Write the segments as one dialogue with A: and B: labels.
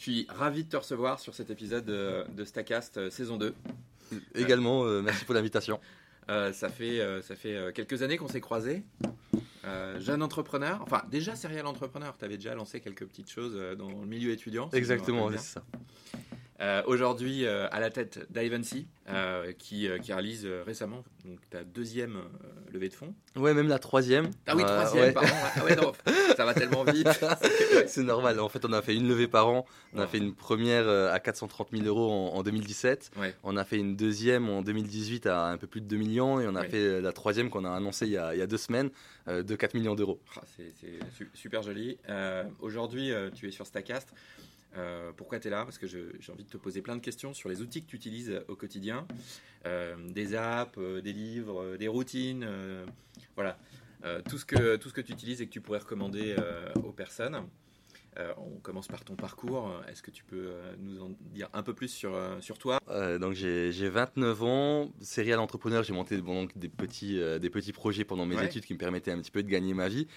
A: Je suis ravi de te recevoir sur cet épisode de, de Stacast euh, saison 2.
B: Également, euh, merci pour l'invitation.
A: Euh, ça fait, euh, ça fait euh, quelques années qu'on s'est croisés. Euh, jeune entrepreneur, enfin déjà serial entrepreneur, tu avais déjà lancé quelques petites choses euh, dans le milieu étudiant.
B: Exactement, c'est ça.
A: Euh, Aujourd'hui, euh, à la tête d'Ivancy, euh, qui, euh, qui réalise récemment donc, ta deuxième levée de fonds.
B: Ouais, même la troisième.
A: Ah oui, troisième,
B: ouais.
A: pardon. Ah ouais, non, ça va tellement vite.
B: c'est normal. En fait, on a fait une levée par an. On a fait une première à 430 000 euros en, en 2017.
A: Ouais.
B: On a fait une deuxième en 2018 à un peu plus de 2 millions. Et on a fait la troisième qu'on a annoncée il y a, il y a deux semaines de 4 millions d'euros.
A: Ah, c'est c'est su- super joli. Aujourd'hui, tu es sur Stacast. Euh, pourquoi tu es là? Parce que j'ai envie de te poser plein de questions sur les outils que tu utilises au quotidien. Euh, des apps, euh, des livres, euh, des routines. euh, voilà. Euh, tout, ce que, tout ce que tu utilises et que tu pourrais recommander euh, aux personnes. Euh, on commence par ton parcours. Est-ce que tu peux euh, nous en dire un peu plus sur, euh, sur toi?
B: Euh, donc j'ai j'ai 29 ans, serial entrepreneur, j'ai monté bon, donc des, petits, euh, des petits projets pendant mes
A: Ouais.
B: études qui me permettaient un petit peu de gagner ma vie.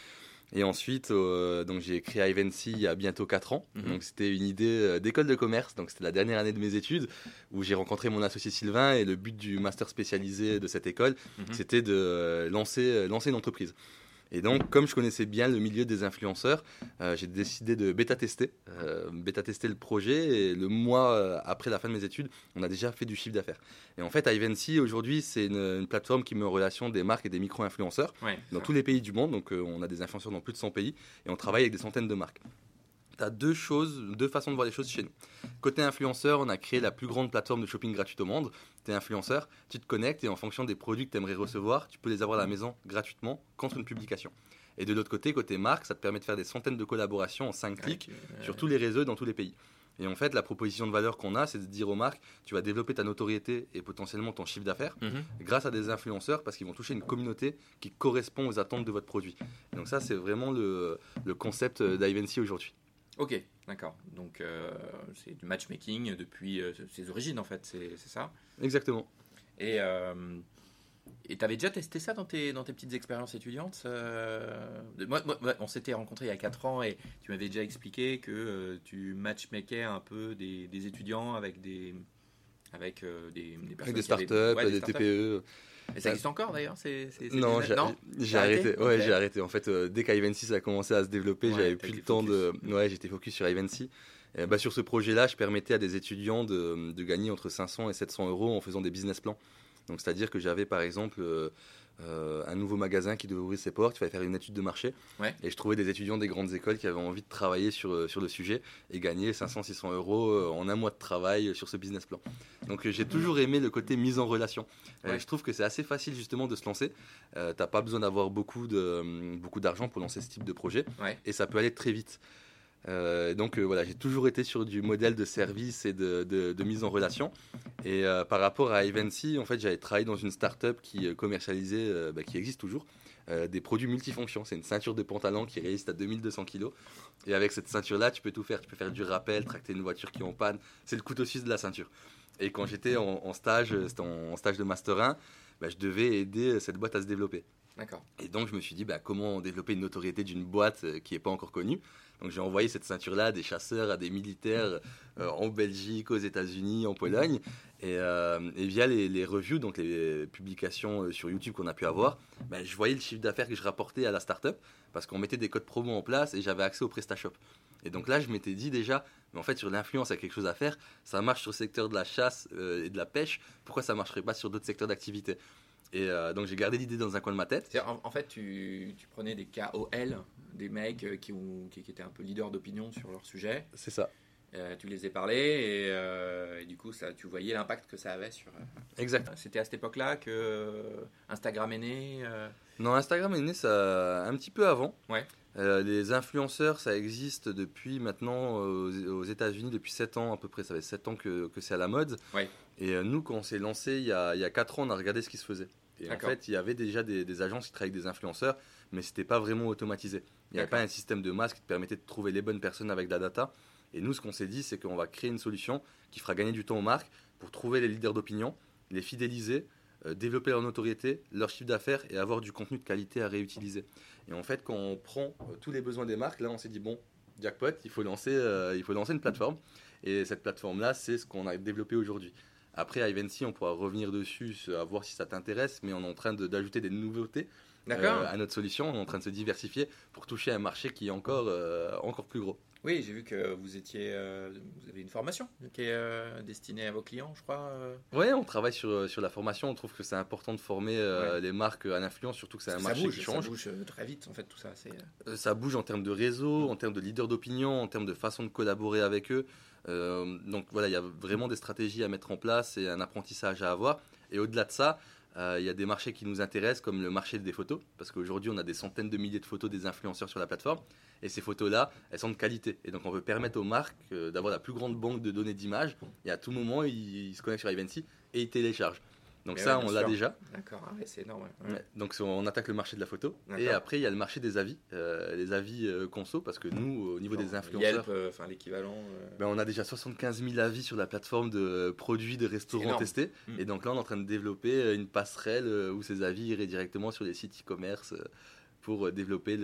B: Et ensuite, euh, donc j'ai créé Ivancy il y a bientôt 4 ans.
A: Mhm.
B: Donc c'était une idée euh, d'école de commerce, donc c'était la dernière année de mes études où j'ai rencontré mon associé Sylvain et le but du master spécialisé de cette école,
A: Mhm.
B: c'était de lancer, euh, lancer une entreprise. Et donc, comme je connaissais bien le milieu des influenceurs, euh, j'ai décidé de bêta-tester, euh, bêta-tester le projet. Et le mois euh, après la fin de mes études, on a déjà fait du chiffre d'affaires. Et en fait, Ivancy, aujourd'hui, c'est une, une plateforme qui met en relation des marques et des micro-influenceurs
A: Ouais,
B: dans tous les pays du monde. Donc, on a des influenceurs dans plus de 100 pays et on travaille avec des centaines de marques. Tu as deux choses, deux façons de voir les choses chez nous. Côté influenceur, on a créé la plus grande plateforme de shopping gratuite au monde. Tu es influenceur, tu te connectes et en fonction des produits que tu aimerais recevoir, tu peux les avoir à la maison gratuitement contre une publication. Et de l'autre côté, côté marque, ça te permet de faire des centaines de collaborations en 5 clics sur tous les réseaux et dans tous les pays. Et en fait, la proposition de valeur qu'on a, c'est de dire aux marques, tu vas développer ta notoriété et potentiellement ton chiffre d'affaires
A: mhm.
B: grâce à des influenceurs parce qu'ils vont toucher une communauté qui correspond aux attentes de votre produit. Et donc ça, c'est vraiment le, le concept d'Ivancy aujourd'hui.
A: Ok, d'accord. Donc euh, c'est du matchmaking depuis euh, ses origines en fait, c'est ça?
B: Exactement.
A: Et euh, et t'avais déjà testé ça dans tes dans tes petites expériences étudiantes euh, moi, on s'était rencontrés il y a 4 ans et tu m'avais déjà expliqué que tu matchmakais un peu des, des étudiants avec des avec des, des personnes
B: Avec des
A: avaient-
B: startups,
A: ouais,
B: des. TPE.
A: Et ça existe encore d'ailleurs c'est,
B: Non, j'ai arrêté.
A: arrêté
B: Ouais, j'ai arrêté. En fait, euh, dès qu'Ivancy ça a commencé à se développer,
A: Ouais,
B: j'avais plus le temps de. Ouais, j'étais focus sur Ivancy. Et bah, sur ce projet-là, je permettais à des étudiants de, de gagner entre 500 et 700 euros en faisant des business plans. Donc, c'est-à-dire que j'avais par exemple euh, euh, un nouveau magasin qui devait ouvrir ses portes, il fallait faire une étude de marché.
A: Ouais.
B: Et je trouvais des étudiants des grandes écoles qui avaient envie de travailler sur, euh, sur le sujet et gagner 500-600 euros euh, en un mois de travail sur ce business plan. Donc, j'ai toujours aimé le côté mise en relation.
A: Ouais.
B: je trouve que c'est assez facile justement de se lancer. Euh, T'as pas besoin d'avoir beaucoup euh, beaucoup d'argent pour lancer ce type de projet
A: Ouais.
B: et ça peut aller très vite. Euh, donc euh, voilà, j'ai toujours été sur du modèle de service et de, de- de mise en relation. Et euh, par rapport à Evency, en fait, j'avais travaillé dans une start-up qui commercialisait, bah, qui existe toujours, des produits multifonctions. C'est une ceinture de pantalon qui résiste à 2200 kg. Et avec cette ceinture-là, tu peux tout faire. Tu peux faire du rappel, tracter une voiture qui est en panne. C'est le couteau suisse de la ceinture. Et quand j'étais en, en stage, c'était en, en stage de master 1, bah, je devais aider cette boîte à se développer.
A: D'accord.
B: Et donc je me suis dit bah, comment développer une notoriété d'une boîte qui n'est pas encore connue? Donc j'ai envoyé cette ceinture-là à des chasseurs, à des militaires euh, en Belgique, aux États-Unis, en Pologne. Et, euh, et via les, les reviews, donc les publications euh, sur YouTube qu'on a pu avoir, bah, je voyais le chiffre d'affaires que je rapportais à la startup parce qu'on mettait des codes promo en place et j'avais accès au PrestaShop. Et donc là, je m'étais dit déjà, mais en fait, sur l'influence, il y a quelque chose à faire. Ça marche sur le secteur de la chasse et de la pêche. Pourquoi ça marcherait pas sur d'autres secteurs d'activité? Et donc j'ai gardé l'idée dans un coin de ma tête.
A: En, fait, tu prenais des KOL, des mecs euh, qui, ont, qui, qui étaient un peu leaders d'opinion sur leur sujet.
B: C'est ça.
A: Euh, tu les ai parlé et, euh, et du coup, ça, tu voyais l'impact que ça avait sur. euh,
B: Exact.
A: C'était à cette époque-là que Instagram est né.
B: Non, Instagram est né ça un petit peu avant.
A: Ouais.
B: Les influenceurs, ça existe depuis maintenant aux, aux États-Unis depuis 7 ans à peu près. Ça fait 7 ans que, que c'est à la mode.
A: Ouais.
B: Et nous, quand on s'est lancé il y, a, il y a 4 ans, on a regardé ce qui se faisait. Et en fait, il y avait déjà des, des agences qui travaillaient avec des influenceurs, mais c'était pas vraiment automatisé. Il n'y avait pas un système de masse qui te permettait de trouver les bonnes personnes avec de la data. Et nous, ce qu'on s'est dit, c'est qu'on va créer une solution qui fera gagner du temps aux marques pour trouver les leaders d'opinion, les fidéliser, euh, développer leur notoriété, leur chiffre d'affaires et avoir du contenu de qualité à réutiliser. Et en fait, quand on prend euh, tous les besoins des marques, là, on s'est dit, bon, jackpot, il faut lancer, euh, il faut lancer une plateforme. Et cette plateforme-là, c'est ce qu'on a développé aujourd'hui. Après, à Evency, on pourra revenir dessus, à voir si ça t'intéresse, mais on est en train de- d'ajouter des nouveautés euh, à notre solution. On est en train de se diversifier pour toucher un marché qui est encore, euh, encore plus gros.
A: Oui, j'ai vu que vous étiez, euh, vous avez une formation qui est euh, destinée à vos clients, je crois.
B: Ouais, on travaille sur, sur la formation. On trouve que c'est important de former
A: Ouais.
B: les marques à l'influence, surtout que c'est un marché
A: bouge,
B: qui change.
A: ça bouge très vite en fait tout ça.
B: Ça bouge en termes de réseau, en termes de leader d'opinion, en termes de façon de collaborer avec eux. Donc voilà, il y a vraiment des stratégies à mettre en place et un apprentissage à avoir. Et au-delà de ça, euh, il y a des marchés qui nous intéressent, comme le marché des photos, parce qu'aujourd'hui, on a des centaines de milliers de photos des influenceurs sur la plateforme. Et ces photos-là, elles sont de qualité. Et donc, on veut permettre aux marques euh, d'avoir la plus grande banque de données d'images. Et à tout moment, ils, se connectent sur Ivancy et ils téléchargent. Donc
A: Mais
B: ça,
A: ouais,
B: on l'a déjà.
A: d'accord, ah ouais, c'est énorme. ouais.
B: Donc on attaque le marché de la photo et après il y a le marché des avis, euh, les avis euh, conso parce que nous au niveau des influenceurs,
A: Yelp, euh, enfin l'équivalent. euh,
B: ben, on a déjà 75 000 avis sur la plateforme de produits de restaurants testés
A: Mm.
B: et donc là on est en train de développer une passerelle où ces avis iraient directement sur les sites e-commerce pour développer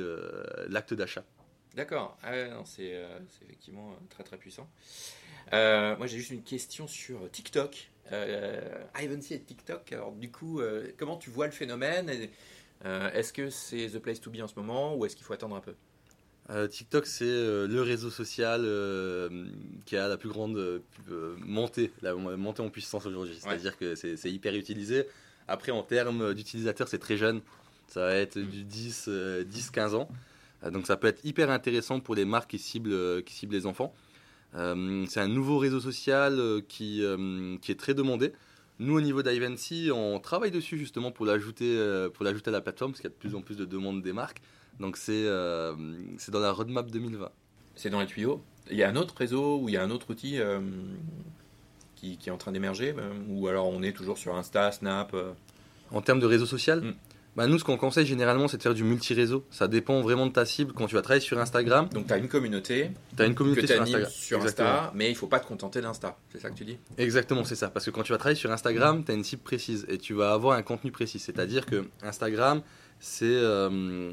B: l'acte d'achat.
A: D'accord, ah c'est effectivement très très puissant. Euh, moi j'ai juste une question sur TikTok. Euh, Ivancy et TikTok, alors du coup, euh, comment tu vois le phénomène euh, Est-ce que c'est the place to be en ce moment ou est-ce qu'il faut attendre un peu?
B: TikTok, c'est le réseau social qui a la plus grande montée, la montée en puissance aujourd'hui. C'est-à-dire que c'est hyper utilisé. Après, en termes d'utilisateurs, c'est très jeune. Ça va être du 10, euh, 10 15 ans. Donc, ça peut être hyper intéressant pour les marques qui ciblent, qui ciblent les enfants. Euh, c'est un nouveau réseau social euh, qui, euh, qui est très demandé. Nous, au niveau d'Ivancy, on travaille dessus justement pour l'ajouter à la plateforme parce qu'il y a de plus en plus de demandes des marques. Donc, c'est c'est dans la roadmap 2020.
A: C'est dans les tuyaux. Il y a un autre réseau ou il y a un autre outil euh, qui, qui est en train d'émerger euh, Ou alors on est toujours sur Insta, Snap euh,
B: En termes de réseau social,
A: Mm.
B: Bah, nous, ce qu'on conseille généralement, c'est de faire du multi-réseau. Ça dépend vraiment de ta cible. Quand tu vas travailler sur Instagram,
A: Donc tu as une communauté
B: tu as une
A: que
B: communauté
A: tu
B: sur Instagram.
A: sur. Insta, mais il faut pas te contenter d'Insta. C'est ça que tu dis?
B: Exactement, c'est ça. Parce que quand tu vas travailler sur Instagram, tu as une cible précise et tu vas avoir un contenu précis. C'est-à-dire que Instagram, c'est euh,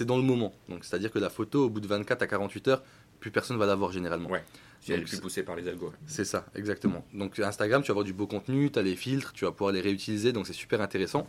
B: dans le moment. Donc, c'est-à-dire que la photo, au bout de 24 à 48 heures, plus personne va la voir généralement.
A: Ouais. Si elle est plus poussée par les algos.
B: C'est ça, exactement. Donc Instagram, tu vas avoir du beau contenu, tu as les filtres, tu vas pouvoir les réutiliser, donc c'est super intéressant.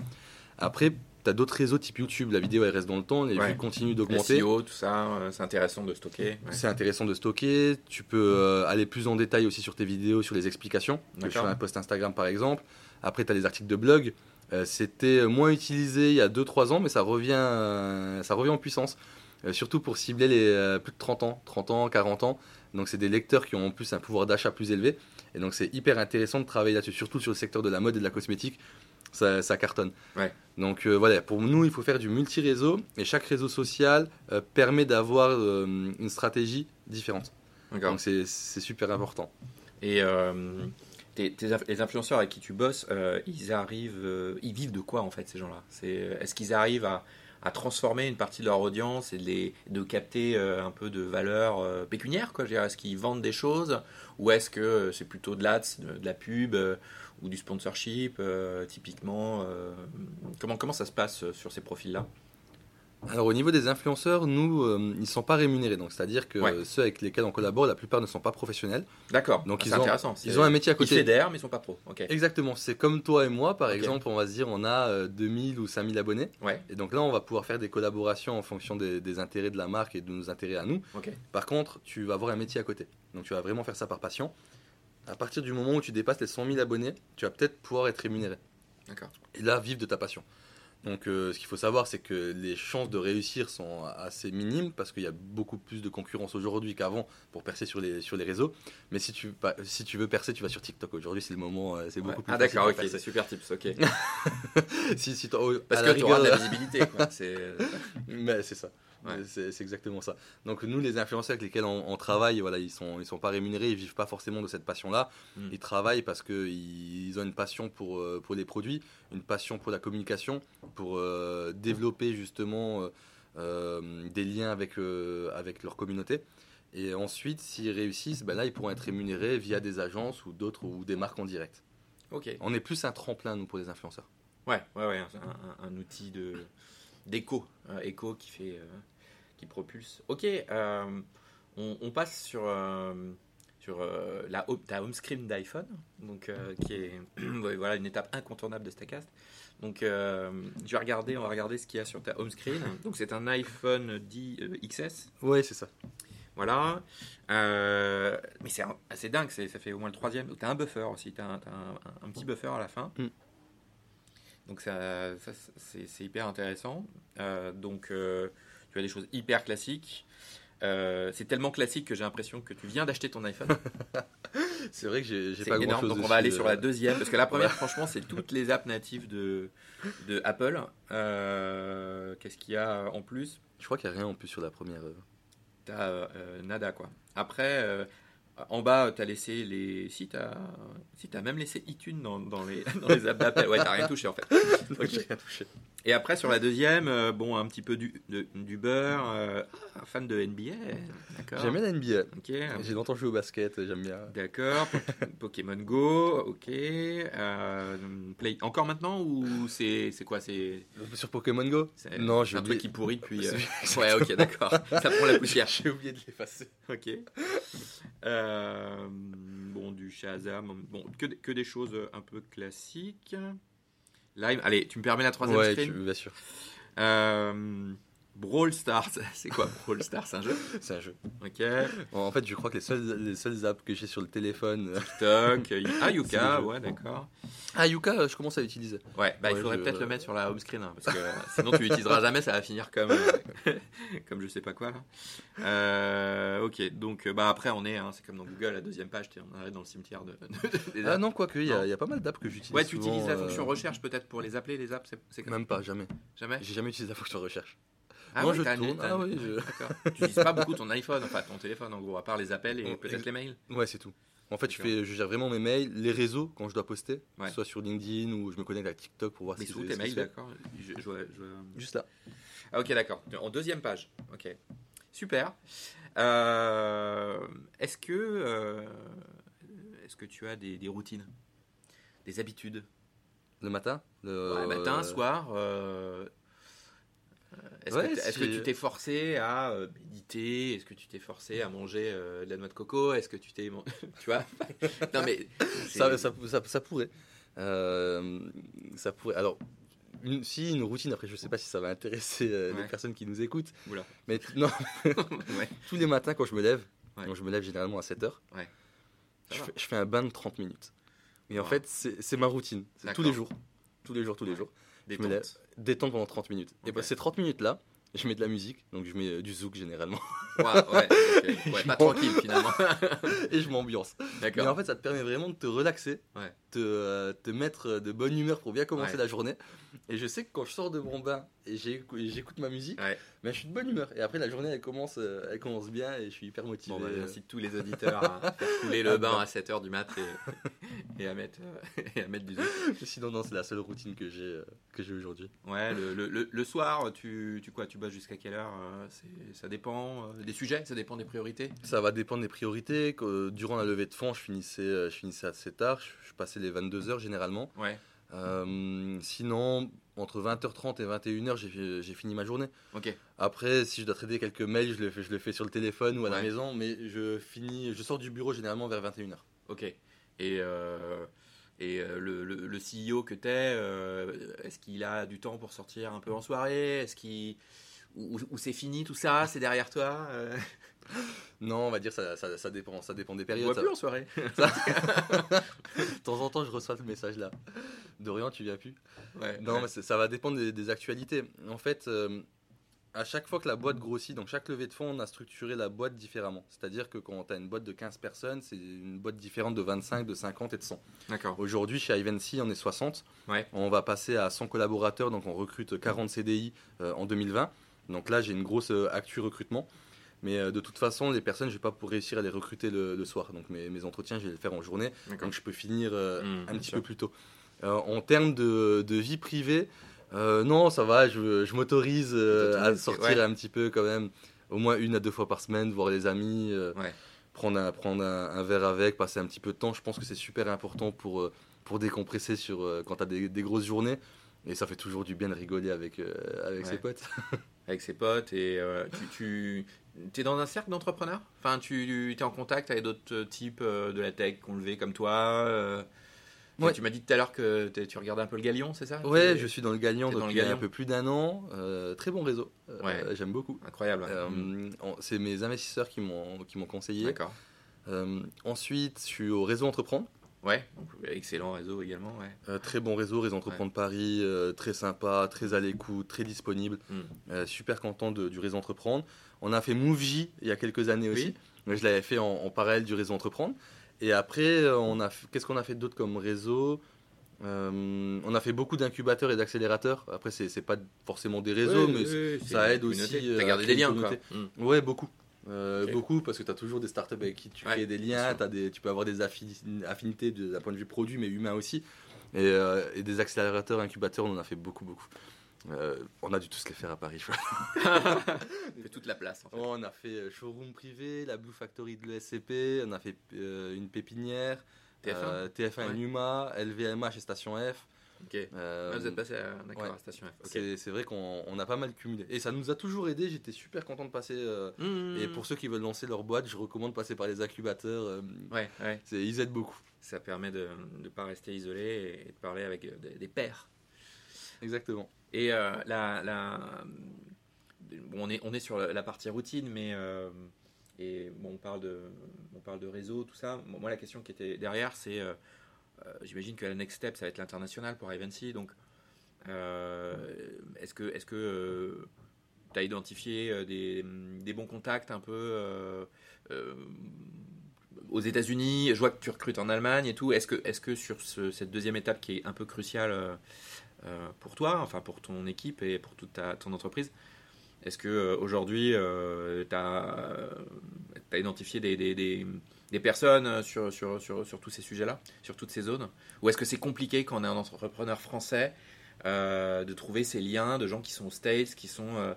B: Après, as d'autres réseaux type YouTube, la vidéo elle reste dans le temps, les
A: Ouais.
B: vues continuent d'augmenter.
A: SEO, tout ça, euh, c'est intéressant de stocker. ouais.
B: C'est intéressant de stocker. Tu peux euh, aller plus en détail aussi sur tes vidéos, sur les explications. Sur un post Instagram par exemple. Après, tu as les articles de blog. Euh, C'était moins utilisé il y a 2-3 ans, mais ça revient, euh, ça revient en puissance. Euh, surtout pour cibler les euh, plus de 30 ans, 30 ans, 40 ans. Donc, c'est des lecteurs qui ont en plus un pouvoir d'achat plus élevé. Et donc, c'est hyper intéressant de travailler là-dessus, surtout sur le secteur de la mode et de la cosmétique. Ça, ça cartonne.
A: Ouais.
B: Donc euh, voilà, pour nous, il faut faire du multi-réseau et chaque réseau social euh, permet d'avoir euh, une stratégie différente. Donc c'est super important.
A: Et tes- les influenceurs avec qui tu bosses, ils arrivent, ils vivent de quoi en fait ces gens-là? C'est est-ce qu'ils arrivent à, à transformer une partie de leur audience et de, capter euh, un peu de valeur euh, pécuniaire quoi. Est-ce qu'ils vendent des choses ou est-ce que euh, c'est plutôt de l'ads, de, de la pub ou du sponsorship typiquement Comment comment ça se passe sur ces profils-là?
B: Alors au niveau des influenceurs, nous, euh, ils ne sont pas rémunérés. Donc c'est-à-dire que
A: Ouais.
B: ceux avec lesquels on collabore, la plupart ne sont pas professionnels.
A: D'accord.
B: Donc,
A: c'est
B: ils ont-
A: intéressant.
B: Ils ont un métier à
A: Ils
B: côté.
A: fédèrent mais ils sont pas pros.
B: Exactement, c'est comme toi et moi, par exemple, on va se dire on a euh, 2000 ou 5000 abonnés.
A: Ouais.
B: Et donc là, on va pouvoir faire des collaborations en fonction des, des intérêts de la marque et de nos intérêts à nous. Par contre, tu vas avoir un métier à côté. Donc tu vas vraiment faire ça par passion. À partir du moment où tu dépasses les 100 000 abonnés, tu vas peut-être pouvoir être rémunéré.
A: D'accord.
B: Et là, vivre de ta passion. Donc euh, ce qu'il faut savoir, c'est que les chances de réussir sont assez minimes parce qu'il y a beaucoup plus de concurrence aujourd'hui qu'avant pour percer sur les, sur les réseaux. Mais si tu, si tu veux percer, tu vas sur TikTok. Aujourd'hui, c'est le moment, euh, c'est
A: Ouais.
B: beaucoup plus
A: Ah d'accord. Ok. C'est super tips. Ok.
B: si, si oh,
A: Parce que tu auras de
B: rigueur,
A: la visibilité. quoi. C'est
B: Mais c'est ça.
A: Ouais.
B: C'est exactement ça. Donc nous, les influenceurs avec lesquels on, on travaille, voilà, ils sont ils sont pas rémunérés, ils vivent pas forcément de cette passion-là.
A: Mm.
B: Ils travaillent parce que ils, ils ont une passion pour euh, pour les produits, une passion pour la communication, pour euh, développer justement euh, euh, des liens avec avec leur communauté. Et ensuite, s'ils réussissent, ben là, ils pourront être rémunérés via des agences ou d'autres ou des marques en direct.
A: ok.
B: On est plus un tremplin nous pour les influenceurs.
A: Ouais, ouais, ouais, un, un- un outil de d'écho, un écho qui fait, euh, qui propulse. Ok, euh, on, on passe sur, euh, sur euh, la home, ta home screen d'iPhone, donc euh, qui est voilà une étape incontournable de Stacast. Donc, euh, je vais regarder, on va regarder ce qu'il y a sur ta home screen. Donc, c'est un iPhone 10 euh, XS.
B: Ouais, c'est ça.
A: Voilà. Mais c'est assez dingue, ça fait au moins le troisième. Tu as un buffer aussi, tu as, un, t'as un- un petit buffer à la fin.
B: Mm.
A: Donc, ça, ça, c'est hyper intéressant. Euh, donc, euh, tu as des choses hyper classiques. Euh, c'est tellement classique que j'ai l'impression que tu viens d'acheter ton iPhone.
B: C'est vrai que j'ai pas grand
A: énorme.
B: chose.
A: Donc, on va aller sur la deuxième. Parce que la première, franchement, c'est toutes les apps natives de, de Apple. Euh, Qu'est-ce qu'il y a en plus?
B: Je crois qu'il n'y a rien en plus sur la première.
A: T'as euh, nada quoi. Après, en bas, t'as laissé les. Si t'as, si t'as même laissé iTunes dans, dans les dans les apps d'Apple. Ouais, t'as rien touché en fait.
B: Donc rien touché.
A: Et après sur la deuxième, euh, bon, un petit peu du, de- du beurre. euh, ah, fan de NBA, d'accord.
B: J'aime bien la NBA. J'ai longtemps joué au basket, j'aime bien.
A: D'accord. Po- Pokémon Go, ok. Euh, Play. Encore maintenant ou c'est c'est quoi c'est
B: Sur Pokémon Go? Non, j'ai
A: un truc qui pourrit depuis. euh, Ouais, ok, d'accord. Ça prend la poussière.
B: J'ai oublié de l'effacer.
A: Ok. Euh, bon, du Shazam. Bon, que, que des choses un peu classiques. Allez, tu me permets la troisième
B: Ouais, tu, bien sûr.
A: Euh, Brawl Stars. C'est quoi Brawl Stars C'est un jeu
B: C'est un jeu.
A: Ok.
B: En fait, je crois que les seules, les seules apps que j'ai sur le téléphone. euh,
A: TikTok. euh, Ah,
B: C'est
A: Yuka.
B: le jeu.
A: Ouais, d'accord.
B: Ah, Yuka, euh, je commence à l'utiliser.
A: Ouais, bah il faudrait
B: je-
A: peut-être le mettre sur la home screen. hein, parce que sinon, tu l'utiliseras jamais. Ça va finir comme, euh, comme je sais pas quoi là. Euh, ok, donc bah après, on est. hein, c'est comme dans Google, la deuxième page. t'es- On arrive dans le cimetière de, de- des
B: Ah non, quoique, il y, a- il y a pas mal d'apps que j'utilise.
A: Ouais, tu
B: souvent,
A: utilises la
B: euh,
A: fonction recherche peut-être pour les appeler, les apps, c'est c'est comme
B: Même pas, jamais.
A: Jamais
B: J'ai jamais utilisé la fonction recherche.
A: Ah
B: non,
A: ouais,
B: je
A: t'as
B: tourne.
A: une-
B: Ah oui, je-
A: D'accord. Tu n'utilises pas beaucoup ton iPhone, enfin ton téléphone en gros, à part les appels et peut-être les mails.
B: Ouais, c'est tout. En fait, je, fais, je gère vraiment mes mails, les réseaux quand je dois poster,
A: Ouais.
B: soit sur LinkedIn ou je me connecte à TikTok pour voir
A: Mais
B: si c'est-
A: tes mails, d'accord? Je- je je
B: Juste là.
A: Ah ok, d'accord. En deuxième page. Ok. Super. Euh, est-ce que euh, est-ce que tu as des, des routines, des habitudes?
B: Le matin? Le...
A: Ouais, Matin, soir. Euh, Est-ce
B: Ouais,
A: que, tu t'es forcé à euh, méditer? Est-ce que tu t'es forcé à manger euh, de la noix de coco? Est-ce que tu t'es, tu vois? Non mais
B: Ça, ça, ça, ça pourrait. Euh, ça pourrait. Alors, une, si une routine, après, je sais pas si ça va intéresser euh,
A: Ouais.
B: les personnes qui nous écoutent.
A: Oula.
B: Mais non,
A: ouais,
B: tous les matins quand je me lève, donc je me lève généralement à 7 heures, je fais, je fais un bain de 30 minutes. Et en fait, c'est ma routine. C'est tous les jours. Tous les jours, tous les jours.
A: Tentes.
B: Détendre pendant 30 minutes. Et
A: Ok.
B: bah, ces 30 minutes-là, je mets de la musique. Donc, je mets euh, du zouk généralement.
A: Ouais, ouais, ok. Ouais, pas tranquille finalement.
B: et je m'ambiance. Mais
A: D'accord.
B: en fait, ça te permet vraiment de te relaxer,
A: Ouais.
B: te, euh, te mettre de bonne humeur pour bien commencer
A: Ouais.
B: la journée. Et je sais que quand je sors de mon bain et j'écou- et j'écoute ma musique, ben, je suis de bonne humeur. Et après, la journée, elle commence, euh, elle commence bien et je suis hyper motivé.
A: Bon, j'incite tous les auditeurs à faire couler le bain à 7h du mat et, et à mettre, euh, et à mettre du zouk.
B: Sinon, non, c'est la seule routine que j'ai euh, que j'ai aujourd'hui.
A: Ouais, le, le- le- le soir, tu, tu quoi Tu bosses jusqu'à quelle heure euh, Ça dépend euh, des sujets, ça dépend des priorités.
B: Ça va dépendre des priorités. euh, Durant la levée de fonds, je finissais, euh, je finissais assez tard. Je, passais les 22 heures généralement.
A: Ouais,
B: Euh, sinon, entre 20h30 et 21h, j'ai fini ma journée. Après, si je dois traiter quelques mails, je le fais, je le fais sur le téléphone ou à la maison, mais je finis, je sors du bureau généralement vers 21h.
A: Ok. Et, euh, et euh, le, le, le CEO que tu es, est-ce qu'il a du temps pour sortir un peu en soirée? Est-ce qu'il. Ou c'est fini tout ça C'est derrière toi euh,
B: Non, on va dire ça, ça, ça dépend, ça dépend des
A: On
B: périodes.
A: voit
B: ça-
A: plus en soirée.
B: De temps en temps, je reçois ce message-là. Dorian, tu viens plus?
A: Ouais.
B: Non, mais ça va dépendre des, des actualités. En fait, euh, à chaque fois que la boîte grossit, donc chaque levée de fonds, on a structuré la boîte différemment. C'est-à-dire que quand tu as une boîte de 15 personnes, c'est une boîte différente de 25, de 50 et de 100.
A: D'accord.
B: Aujourd'hui, chez Ivancy, on est 60.
A: Ouais.
B: On va passer à 100 collaborateurs, donc on recrute 40 CDI euh, en 2020. Donc là, j'ai une grosse euh, actu recrutement. Mais euh, de toute façon, les personnes, je vais pas pour réussir à les recruter le, le soir. Donc mes, mes entretiens, je vais les faire en journée. Donc je peux finir euh,
A: Mmh,
B: un petit
A: sûr.
B: peu plus tôt. En termes de, de vie privée, non, ça va. Je, je m'autorise à sortir
A: ouais.
B: un petit peu quand même, au moins une à deux fois par semaine, voir les amis,
A: Ouais.
B: prendre, un, prendre un, un verre avec, passer un petit peu de temps. Je pense que c'est super important pour, euh, pour décompresser sur, euh, quand tu as des, des grosses journées. Et ça fait toujours du bien de rigoler avec, euh, avec
A: Ouais.
B: ses potes.
A: avec ses potes et euh, tu, tu es dans un cercle d'entrepreneurs? Enfin, tu es en contact avec d'autres types euh, de la tech qu'on levé comme toi euh,
B: Ouais.
A: Tu m'as dit tout à l'heure que tu regardais un peu le Galion, c'est ça?
B: Ouais,
A: Tu-
B: je suis dans le Galion
A: dans
B: depuis
A: le Galion
B: un peu plus d'un an. Euh, très bon réseau. Euh,
A: Ouais.
B: J'aime beaucoup.
A: Incroyable. Mm.
B: c'est mes investisseurs qui m'ont qui m'ont conseillé.
A: D'accord.
B: Ensuite, je suis au réseau Entreprendre.
A: Ouais, donc, excellent réseau également. Ouais.
B: Euh, très bon réseau, Réseau Entreprendre Paris, euh, très sympa, très à l'écoute, très disponible.
A: Mm.
B: Euh, super content de- du Réseau Entreprendre. On a fait MoveJ il y a quelques années
A: Oui.
B: aussi. Mais Je l'avais fait en, en parallèle du Réseau Entreprendre. Et après, euh, on a fait- qu'est-ce qu'on a fait d'autre comme réseau? Euh, On a fait beaucoup d'incubateurs et d'accélérateurs. Après, c'est pas forcément des réseaux, mais ça aide aussi, euh,
A: T'as gardé des liens, quoi. Mm.
B: Ouais, beaucoup. Euh. Beaucoup parce que tu as toujours des startups avec qui tu
A: Ouais,
B: crées des liens, des, tu peux avoir des affini- affinités de- d'un point de vue produit, mais humain aussi. Et, euh, et des accélérateurs, incubateurs, on en a fait beaucoup, beaucoup. Euh, on a dû tous les faire à Paris. je crois.
A: fait toute la place. En fait.
B: on a fait showroom privé, la Blue Factory de l'ESCP, on a fait une pépinière,
A: TF1
B: euh, TF1
A: Ouais.
B: et Numa, LVMH et Station F. Euh,
A: Ah, vous êtes passé à,
B: ouais.
A: à Station F. Ok.
B: c'est vrai qu'on on a pas mal cumulé. Et ça nous a toujours aidé, j'étais super content de passer. euh,
A: Mm.
B: Et pour ceux qui veulent lancer leur boîte, je recommande de passer par les incubateurs. euh,
A: Ouais, ouais.
B: ils aident beaucoup.
A: Ça permet de ne pas rester isolé et de parler avec euh, des, des pairs.
B: Exactement.
A: Et euh, la, la- bon, on, est, on est sur la, la partie routine, mais euh, et, bon, on, parle de, on parle de réseau, tout ça. Bon, moi, la question qui était derrière, c'est euh, euh, j'imagine que la next step, ça va être l'international pour Ivancy. Donc, euh, est-ce que est-ce que tu as identifié euh, des, bons contacts un peu euh, euh, aux États-Unis? Je vois que tu recrutes en Allemagne et tout. Est-ce que, est que sur ce- cette deuxième étape qui est un peu cruciale euh, euh, pour toi, enfin pour ton équipe et pour toute ton entreprise, est-ce que euh, aujourd'hui tu as, identifié des- des personnes euh, sur, sur, sur, sur tous ces sujets-là, sur toutes ces zones? Ou est-ce que c'est compliqué quand on est un entrepreneur français euh, de trouver ces liens de gens qui sont aux States, qui sont euh,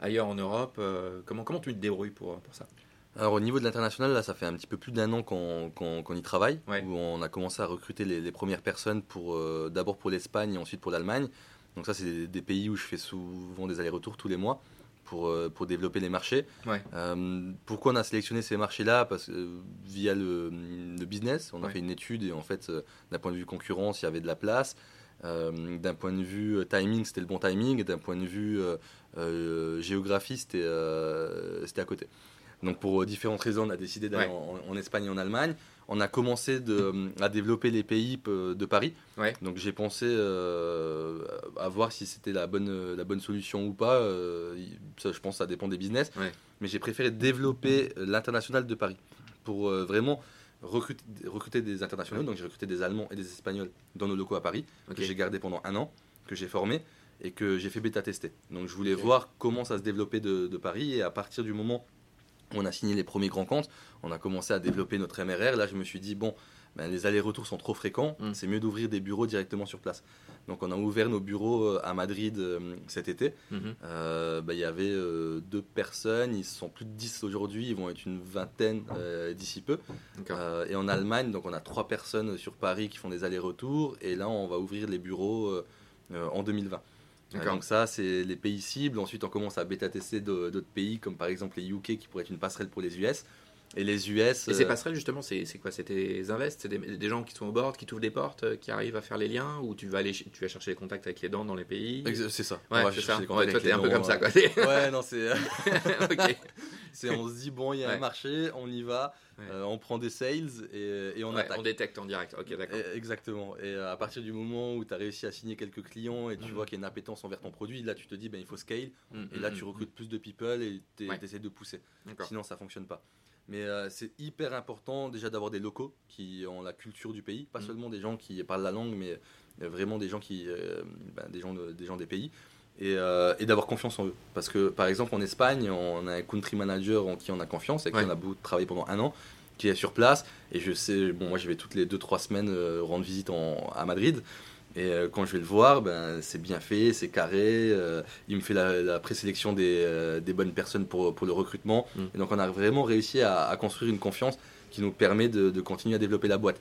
A: ailleurs en Europe euh, comment, comment tu te débrouilles pour, pour ça?
B: Alors au niveau de l'international, là, ça fait un petit peu plus d'un an qu'on y travaille,
A: Ouais.
B: où on a commencé à recruter les, les premières personnes pour d'abord pour l'Espagne et ensuite pour l'Allemagne. Donc ça, c'est des, des pays où je fais souvent des allers-retours tous les mois pour, euh, pour développer les marchés.
A: Ouais.
B: Euh, pourquoi on a sélectionné ces marchés-là? Parce que euh, via le, le business, on a
A: Ouais.
B: fait une étude et en fait, d'un point de vue concurrence, il y avait de la place. Euh, d'un point de vue timing, c'était le bon timing. D'un point de vue euh, géographie, c'était c'était à côté. Donc pour différentes raisons, on a décidé d'aller
A: Ouais.
B: en, en Espagne et en Allemagne. On a commencé de- à développer les pays euh, de Paris.
A: Ouais.
B: Donc j'ai pensé euh, à voir si c'était la bonne, la bonne solution ou pas. Euh, ça, je pense que ça dépend des business.
A: Ouais.
B: Mais j'ai préféré développer l'international de Paris pour euh, vraiment recruter, recruter des internationaux. Donc j'ai recruté des Allemands et des Espagnols dans nos locaux à Paris que j'ai gardé pendant un an, que j'ai formé et que j'ai fait bêta tester. Donc je voulais voir comment ça se développait de, de Paris et à partir du moment où on a signé les premiers grands comptes, on a commencé à développer notre MRR. Là je me suis dit bon, ben, les allers-retours sont trop fréquents,
A: Mm.
B: c'est mieux d'ouvrir des bureaux directement sur place. Donc on a ouvert nos bureaux euh, à Madrid euh, cet été.
A: Mhm.
B: Euh, ben, Il y avait euh, deux personnes, ils sont plus de 10 aujourd'hui, ils vont être une vingtaine d'ici peu. Et en Allemagne, donc on a trois personnes sur Paris qui font des allers-retours. Et là, on va ouvrir les bureaux en 2020. Euh, donc ça, c'est les pays cibles. Ensuite, on commence à bêta-tester d'autres pays, comme par exemple les UK, qui pourraient être une passerelle pour les US. Et les US...
A: Et ces
B: euh,
A: passerelles, justement, c'est quoi? C'est des invests? C'est des, des gens qui sont au board, qui t'ouvrent des portes, euh, qui arrivent à faire les liens Ou tu vas, aller, tu vas chercher les contacts avec les dents dans les pays?
B: C'est ça.
A: Ouais, c'est ça. Ouais, toi, t'es un peu comme ça,
B: euh.
A: quoi. T'es-
B: Ouais, non, c'est...
A: ok.
B: c'est on se dit, bon, il y a
A: Ouais.
B: un marché, on y va,
A: Ouais.
B: euh, on prend des sales et, et on
A: Ouais,
B: attaque.
A: on détecte en direct. Ok, d'accord.
B: Exactement. Et à partir du moment où tu as réussi à signer quelques clients et tu
A: Mhm.
B: vois qu'il y a une appétence envers ton produit, là tu te dis ben, il faut scale.
A: Mm,
B: Et là
A: mm,
B: tu
A: mm,
B: recrutes plus de people et tu essaies de pousser. Sinon ça fonctionne pas. Mais euh, c'est hyper important déjà d'avoir des locaux qui ont la culture du pays, pas
A: Mhm.
B: seulement des gens qui parlent la langue, mais euh, vraiment des gens qui, euh, ben, des gens, de- des gens des pays. Et, euh, et d'avoir confiance en eux. Parce que par exemple en Espagne, on a un country manager en qui on a confiance, avec
A: Ouais.
B: qui on a beaucoup travaillé pendant un an, qui est sur place. Et je sais, bon, moi je vais toutes les 2-3 semaines rendre visite en- à Madrid. Et euh, quand je vais le voir, ben, c'est bien fait, c'est carré. euh, il me fait la, la présélection des, euh, des bonnes personnes pour, pour le recrutement.
A: Mm.
B: Et donc on a vraiment réussi à, à construire une confiance qui nous permet de, de continuer à développer la boîte.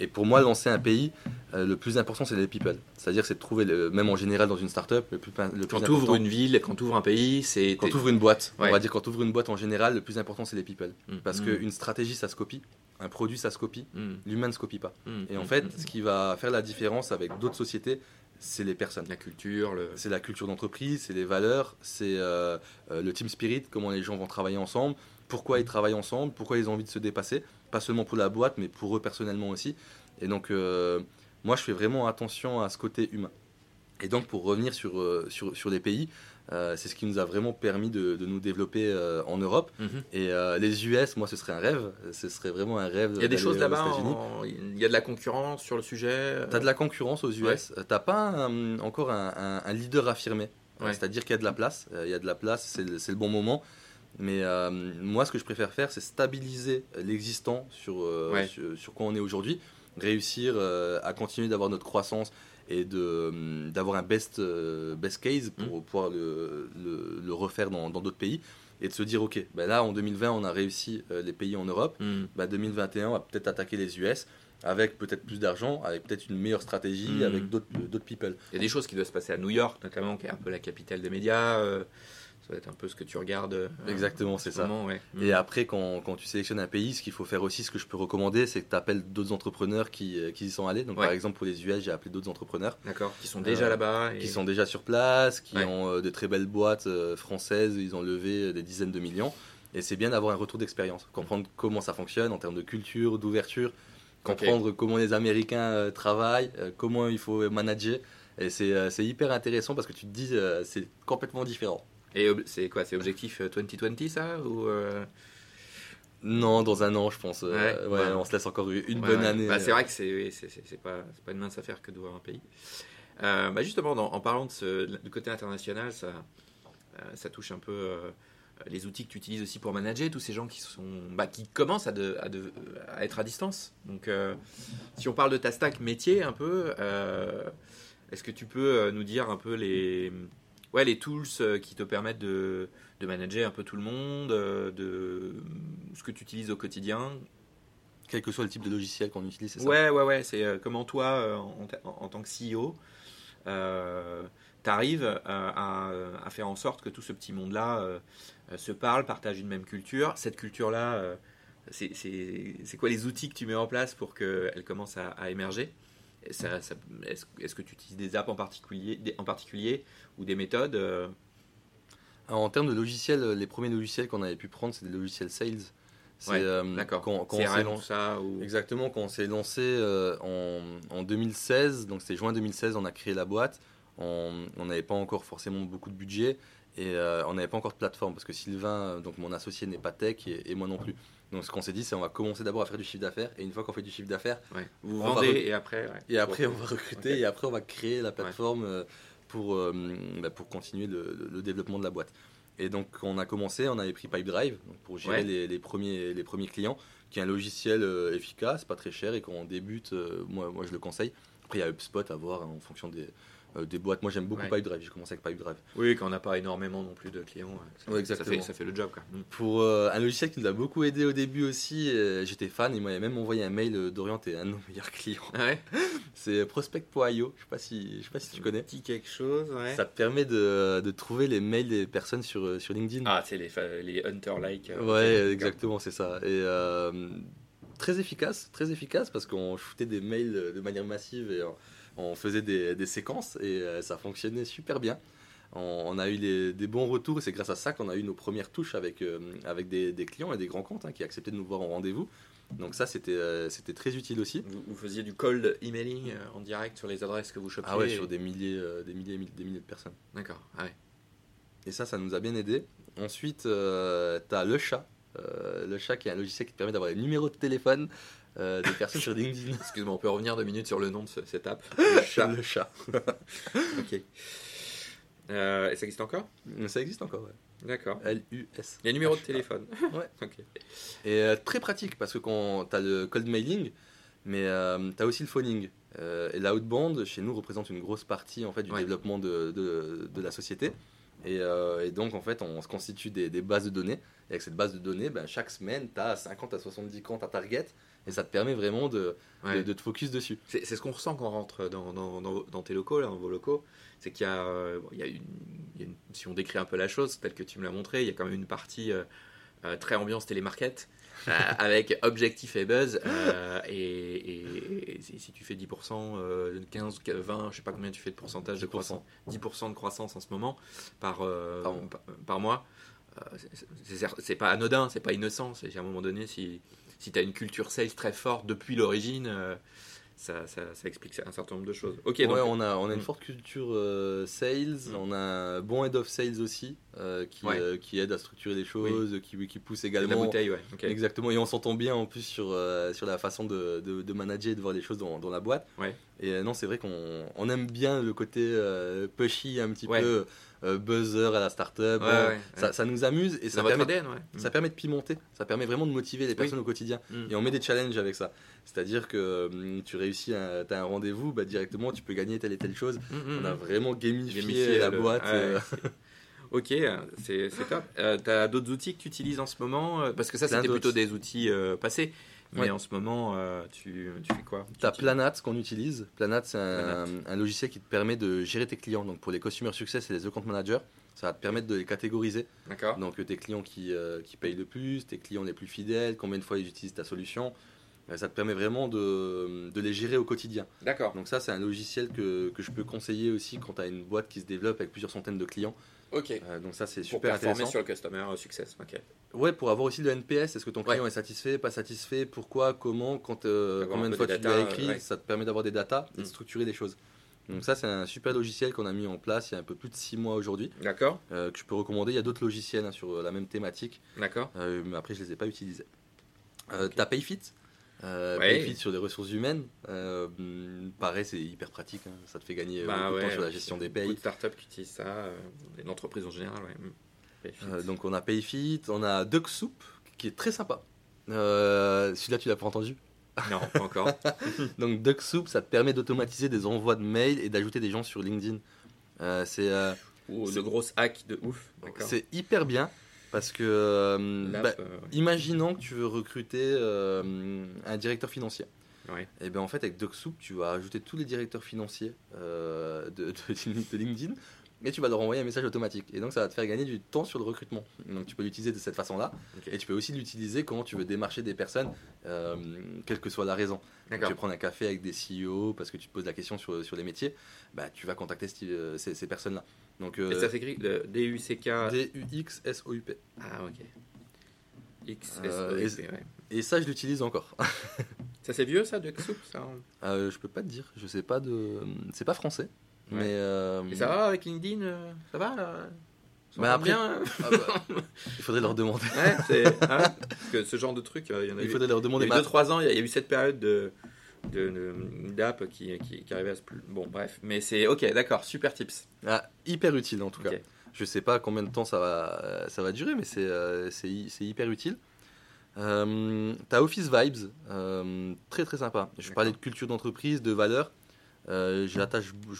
B: Et pour moi, lancer un pays, le plus important, c'est les people. C'est-à-dire, c'est de trouver, le, même en général dans une startup, le plus, le
A: Quand tu ouvres une ville, quand tu ouvres un pays, c'est.
B: Quand tu ouvres une boîte, on va dire quand tu ouvres une boîte en général, le plus important, c'est les people.
A: Mm.
B: Parce
A: Mm.
B: qu'une stratégie, ça se copie. Un produit, ça se copie.
A: Mm.
B: L'humain ne se copie pas.
A: Mm.
B: Et en
A: Mm.
B: fait, ce qui va faire la différence avec d'autres sociétés, c'est les personnes.
A: la culture, le.
B: C'est la culture d'entreprise, c'est les valeurs, c'est euh, euh, le team spirit, comment les gens vont travailler ensemble, pourquoi ils travaillent ensemble, pourquoi ils ont envie de se dépasser, pas seulement pour la boîte, mais pour eux personnellement aussi. Et donc, euh, moi, je fais vraiment attention à ce côté humain. Et donc, pour revenir sur, sur, sur les pays, euh, c'est ce qui nous a vraiment permis de, de nous développer euh, en Europe.
A: Mhm.
B: Et euh, les US, moi, ce serait un rêve. Ce serait vraiment un rêve.
A: Il y a des choses là-bas, en- il y a de la concurrence sur le sujet.
B: T'as de la concurrence aux US.
A: Ouais.
B: T'as pas un- encore un, un- un leader affirmé.
A: Ouais.
B: C'est-à-dire qu'il y a de la place. Il y a de la place, c'est le, c'est le bon moment. Mais euh, moi, ce que je préfère faire, c'est stabiliser l'existant sur, euh,
A: Ouais.
B: sur, sur quoi on est aujourd'hui. Réussir euh, à continuer d'avoir notre croissance et hum, d'avoir un best, euh, best case pour
A: Mm.
B: pouvoir le, le- le refaire dans d'autres pays. Et de se dire, OK, ben là, en 2020, on a réussi euh, les pays en Europe
A: Mm.
B: bah, 2021, on va peut-être attaquer les US avec peut-être plus d'argent, avec peut-être une meilleure stratégie,
A: Mhm.
B: avec d'autres d'autres people.
A: Il y a des choses qui doivent se passer à New York, notamment, qui est un peu la capitale des médias. euh, ça va être un peu ce que tu regardes. euh,
B: Exactement,
A: en
B: c'est
A: ce
B: ça.
A: moment, ouais. Mm.
B: Et après, quand, quand tu sélectionnes un pays, ce qu'il faut faire aussi, ce que je peux recommander, c'est que tu appelles d'autres entrepreneurs qui, euh, qui y sont allés. Donc,
A: Ouais.
B: par exemple, pour les US, j'ai appelé d'autres entrepreneurs
A: D'accord, qui sont déjà
B: Euh,
A: là-bas. et-
B: qui sont déjà sur place, qui
A: Ouais.
B: ont euh, de très belles boîtes euh, françaises, ils ont levé des dizaines de millions. Et c'est bien d'avoir un retour d'expérience, comprendre comment ça fonctionne en termes de culture, d'ouverture, comprendre comment les Américains travaillent, comment il faut manager. Et c'est hyper intéressant parce que tu te dis, c'est complètement différent.
A: Et c'est quoi C'est objectif euh, 2020 ça ou euh,
B: Non, dans un an, je pense. euh,
A: Ouais,
B: on se laisse encore une bonne année.
A: Bah, C'est vrai que c'est oui, pas, une mince affaire que de voir un pays. Euh, bah, justement, dans- en parlant de ce, du côté international, ça, euh, ça touche un peu euh, les outils que tu utilises aussi pour manager tous ces gens qui sont bah, qui commencent à, de- à, de- à être à distance. Donc, euh, si on parle de ta stack métier un peu, euh, est-ce que tu peux euh, nous dire un peu les ouais les tools euh, qui te permettent de, de manager un peu tout le monde, euh, de ce que tu utilises au quotidien,
B: Quel que soit le type de logiciel qu'on utilise, c'est ça?
A: Ouais, ouais, ouais. C'est euh, comment toi, euh, en, en- en tant que CEO, euh, t'arrives euh, à, à faire en sorte que tout ce petit monde-là euh, euh, se parle, partage une même culture. Cette culture-là, euh, c'est- quoi les outils que tu mets en place pour qu'elle commence à, à émerger? Ça- ça- Est-ce que tu utilises des apps en particulier, des- en particulier ou des méthodes euh,
B: Alors, en termes de logiciels, les premiers logiciels qu'on avait pu prendre, c'est des logiciels sales. C'est,
A: Ouais,
B: euh. Quand, on
A: ça ou...
B: Exactement, quand on s'est lancé euh, en, en 2016, donc c'était juin 2016, on a créé la boîte. On n'avait pas encore forcément beaucoup de budget et euh, on n'avait pas encore de plateforme parce que Sylvain, donc mon associé, n'est pas tech et, et moi non plus. Donc ce qu'on s'est dit, c'est on va commencer d'abord à faire du chiffre d'affaires et une fois qu'on fait du chiffre d'affaires,
A: Ouais. Vous
B: On va
A: vendez et après. ouais.
B: et après on va recruter et après on va créer la plateforme euh, pour, euh, bah, pour continuer le, développement de la boîte. Et donc on a commencé, on avait pris Pipedrive pour gérer les, les premiers, les premiers clients, qui est un logiciel euh, efficace, pas très cher et quand on débute, moi, moi je le conseille. Après il y a HubSpot à voir hein, en fonction des, euh, des boîtes. Moi j'aime beaucoup
A: Ouais.
B: Pipedrive, j'ai commencé avec Pipedrive.
A: Oui, quand on n'a pas énormément non plus de clients, ouais, ça,
B: Ouais,
A: ça
B: exactement.
A: fait, ça fait le job. Quoi. Mm.
B: Pour euh, un logiciel qui nous a beaucoup aidé au début aussi, euh, j'étais fan, il m'avait même envoyé un mail euh, d'Orient et un de nos meilleurs clients.
A: Ah ouais?
B: C'est prospect.io, je sais pas si, je sais pas si tu connais.
A: Petit quelque chose, ouais.
B: Ça te permet de, de trouver les mails des personnes sur, euh, sur LinkedIn.
A: Ah, c'est les, les hunter-like. euh,
B: ouais, exactement, c'est ça. Et euh, très efficace, très efficace parce qu'on shootait des mails euh, de manière massive et on, faisait des, des séquences et euh, ça fonctionnait super bien. On, on a eu les- des bons retours et c'est grâce à ça qu'on a eu nos premières touches avec, euh, avec des, des clients et des grands comptes hein, qui acceptaient de nous voir en rendez-vous. Donc ça, c'était euh, c'était très utile aussi.
A: Vous, vous faisiez du cold emailing euh, en direct sur les adresses que vous chopiez
B: Ah ouais, sur des milliers, euh, des milliers, des milliers de personnes.
A: D'accord, ah ouais.
B: Et ça, ça nous a bien aidé. Ensuite, tu as le chat. Le chat qui est un logiciel qui te permet d'avoir les numéros de téléphone euh, des personnes sur LinkedIn.
A: Excuse-moi, on peut revenir deux minutes sur le nom de ce- cette app Le chat.
B: Le chat.
A: ok. Euh, et ça existe encore?
B: Ça existe encore, ouais.
A: D'accord.
B: L-U-S.
A: Les numéros de téléphone.
B: Ouais.
A: ok.
B: Et euh, très pratique parce que quand tu as le cold mailing, mais tu as aussi le phoning. Et l'outbound, chez nous, représente une grosse partie en fait, du
A: Ouais.
B: développement de, de, de la société. Et, euh, et donc, en fait, on se constitue des, des bases de données. Et avec cette base de données, ben, chaque semaine, tu as 50 à 70 comptes à target. Et ça te permet vraiment de,
A: Ouais.
B: de, de te focus dessus.
A: C'est c'est ce qu'on ressent quand on rentre dans, dans, dans- dans tes locaux, là, dans vos locaux. C'est qu'il y, a, euh, bon, il y a une, il y a une- Si on décrit un peu la chose, telle que tu me l'as montré, il y a quand même une partie euh, euh, très ambiance télémarket. euh, avec objectif et buzz et, et- et si tu fais 10% euh, 15 20 je sais pas combien tu fais de pourcentage de
B: 10%.
A: croissance 10% de croissance en ce moment par
B: Par mois.
A: par, par mois c'est pas anodin c'est pas innocent c'est à un moment donné si si tu as une culture sales très forte depuis l'origine euh, ça, ça, ça explique un certain nombre de choses ok
B: ouais,
A: donc
B: on a, on a une
A: Mm.
B: forte culture euh, sales,
A: Mm.
B: on a un bon head of sales aussi euh, qui,
A: Ouais.
B: euh, qui aide à structurer les choses, qui, qui pousse
A: de la
B: également.
A: bouteille ouais ok
B: Exactement, et on s'entend bien en plus sur, sur la façon de, de, de manager et de voir les choses dans, dans la boîte.
A: Ouais.
B: Et non, c'est vrai qu'on on aime bien le côté pushy, un petit
A: Ouais.
B: peu euh, buzzer à la startup.
A: Ouais,
B: Bon,
A: ouais,
B: ça,
A: ouais.
B: ça nous amuse et ça permet,
A: ADN ouais
B: ça permet de pimenter, ça permet vraiment de motiver les personnes au quotidien.
A: Mm.
B: Et on met des challenges avec ça. C'est-à-dire que hum, tu réussis, tu as un rendez-vous, bah, directement tu peux gagner telle et telle chose.
A: Mm, mm,
B: On a vraiment gamifié, la
A: le-
B: boîte. euh,
A: Ok, c'est top. Euh, T'as d'autres outils que tu utilises en ce moment euh, Parce que ça, c'était plutôt des outils euh, passés. Mais
B: Ouais.
A: en ce moment, euh, tu, tu fais quoi? Tu-
B: Planat qu'on utilise. Planat, c'est un, logiciel qui te permet de gérer tes clients. Donc pour les customer success et les account managers, ça va te permettre de les catégoriser.
A: D'accord.
B: Donc euh, tes clients qui, euh, qui payent le plus, tes clients les plus fidèles, combien de fois ils utilisent ta solution. Ça te permet vraiment de, de les gérer au quotidien.
A: D'accord.
B: Donc ça, c'est un logiciel que, que je peux conseiller aussi quand tu as une boîte qui se développe avec plusieurs centaines de clients.
A: Ok.
B: Euh, donc ça, c'est super intéressant.
A: sur le customer success. Ok.
B: Ouais, pour avoir aussi le NPS, est-ce que ton
A: Ouais.
B: client est satisfait, pas satisfait, pourquoi, comment, quand, euh, combien de fois tu lui as
A: datas,
B: écrit,
A: ouais.
B: ça te permet d'avoir des datas et
A: Mm.
B: de structurer des choses. Donc ça, c'est un super logiciel qu'on a mis en place il y a un peu plus de 6 mois aujourd'hui,
A: D'accord.
B: euh, que je peux recommander. Il y a d'autres logiciels hein, sur euh, la même thématique,
A: D'accord.
B: euh, mais après je les ai pas utilisés. Euh,
A: Ok.
B: T'as Payfit? Euh,
A: Ouais.
B: Sur des ressources humaines, euh, pareil c'est hyper pratique, hein. ça te fait gagner euh,
A: Bah
B: beaucoup de temps sur la gestion des
A: Beaucoup
B: payes.
A: de startups qui utilisent ça, euh, et l'entreprise en général. Ouais.
B: Euh, donc on a Payfit, on a Duck Soup qui est très sympa. Celui-là tu l'as pas entendu?
A: Non, pas encore.
B: Donc Duck Soup, ça te permet d'automatiser des envois de mails et d'ajouter des gens sur LinkedIn. C'est C'est-
A: de grosses hacks de ouf.
B: C'est hyper bien parce que euh, bah, imaginons que tu veux recruter euh, un directeur financier.
A: Ouais.
B: Et bien en fait avec Duck Soup, tu vas ajouter tous les directeurs financiers euh, de, de- de LinkedIn et tu vas leur envoyer un message automatique. Et donc ça va te faire gagner du temps sur le recrutement. Donc tu peux l'utiliser de cette façon-là. Et tu peux aussi l'utiliser quand tu veux démarcher des personnes, euh, quelle que soit la raison. Tu veux prendre un café avec des CEO parce que tu te poses la question sur, sur les métiers, bah, tu vas contacter ce- ces, ces personnes-là. Donc,
A: Et
B: euh,
A: ça s'écrit D-U-C-K.
B: D-U-X-S-O-U-P.
A: Ah, ok. X, S,
B: Euh,
A: O,
B: et-
A: U, P, ouais.
B: Et ça, je l'utilise encore.
A: Ça, c'est vieux, ça, de Soup ça
B: Euh, je peux pas te dire, je sais pas de. C'est pas français.
A: Ouais.
B: Mais. euh,
A: Et ça va avec LinkedIn euh, Ça va là? Ça
B: Bah,
A: va
B: après-
A: bien hein?
B: Ah bah, il faudrait leur demander.
A: Ouais, c'est. hein? Parce que ce genre de truc, euh, il y en a
B: Il
A: eu.
B: faudrait leur
A: Il y
B: demander.
A: a eu
B: Ma-
A: 2-3 ans, il y a il y a eu cette période de de- de- d'app qui, qui, qui arrivait à se plus. Bon, bref. Mais c'est ok, d'accord, super tips.
B: Ah, hyper utile en tout cas. Je sais pas combien de temps ça va, ça va durer, mais c'est euh, c'est hy- c'est hyper utile. Euh, T'as Office Vibes, euh, très très sympa. Je parlais de culture d'entreprise, de valeurs. Euh, je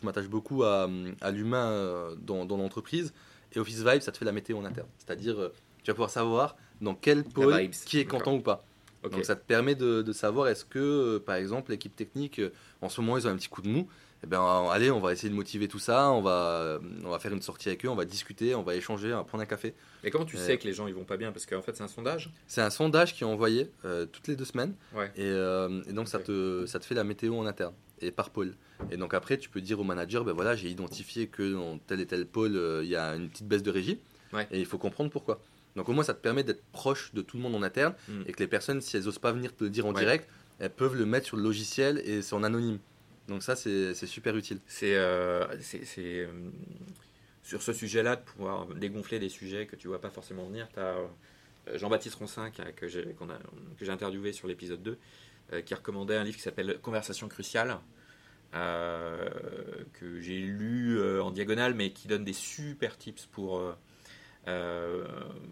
B: m'attache beaucoup à, à l'humain euh, dans, dans l'entreprise. Et Office Vibes, ça te fait la météo en interne. C'est-à-dire, tu vas pouvoir savoir dans quel pôle qui est content ou pas. Donc ça te permet de, de savoir est-ce que, euh, par exemple, l'équipe technique, euh, en ce moment, ils ont un petit coup de mou. Eh ben, euh, allez, on va essayer de motiver tout ça, on va, on va faire une sortie avec eux, on va discuter, on va échanger, on va prendre un café.
A: Et comment tu sais que les gens ils vont pas bien? Parce qu'en fait, c'est un sondage.
B: C'est un sondage qui est envoyé euh, toutes les deux semaines,
A: Ouais.
B: et, euh, et donc ça, te, ça te fait la météo en interne, et par pôle. Et donc après, tu peux dire au manager, ben voilà, j'ai identifié que dans tel et tel pôle, euh, il y a une petite baisse de régie,
A: Ouais.
B: et il faut comprendre pourquoi. Donc au moins, ça te permet d'être proche de tout le monde en interne,
A: Mm.
B: et que les personnes, si elles osent pas venir te le dire en
A: Ouais.
B: direct, elles peuvent le mettre sur le logiciel et c'est en anonyme. Donc ça, c'est super utile.
A: C'est euh, euh, sur ce sujet-là de pouvoir dégonfler des sujets que tu vois pas forcément venir. Tu as Jean-Baptiste Ronsin qui a- que j'ai interviewé sur l'épisode 2 euh, qui recommandait un livre qui s'appelle Conversation cruciale euh, que j'ai lu euh, en diagonale mais qui donne des super tips pour euh,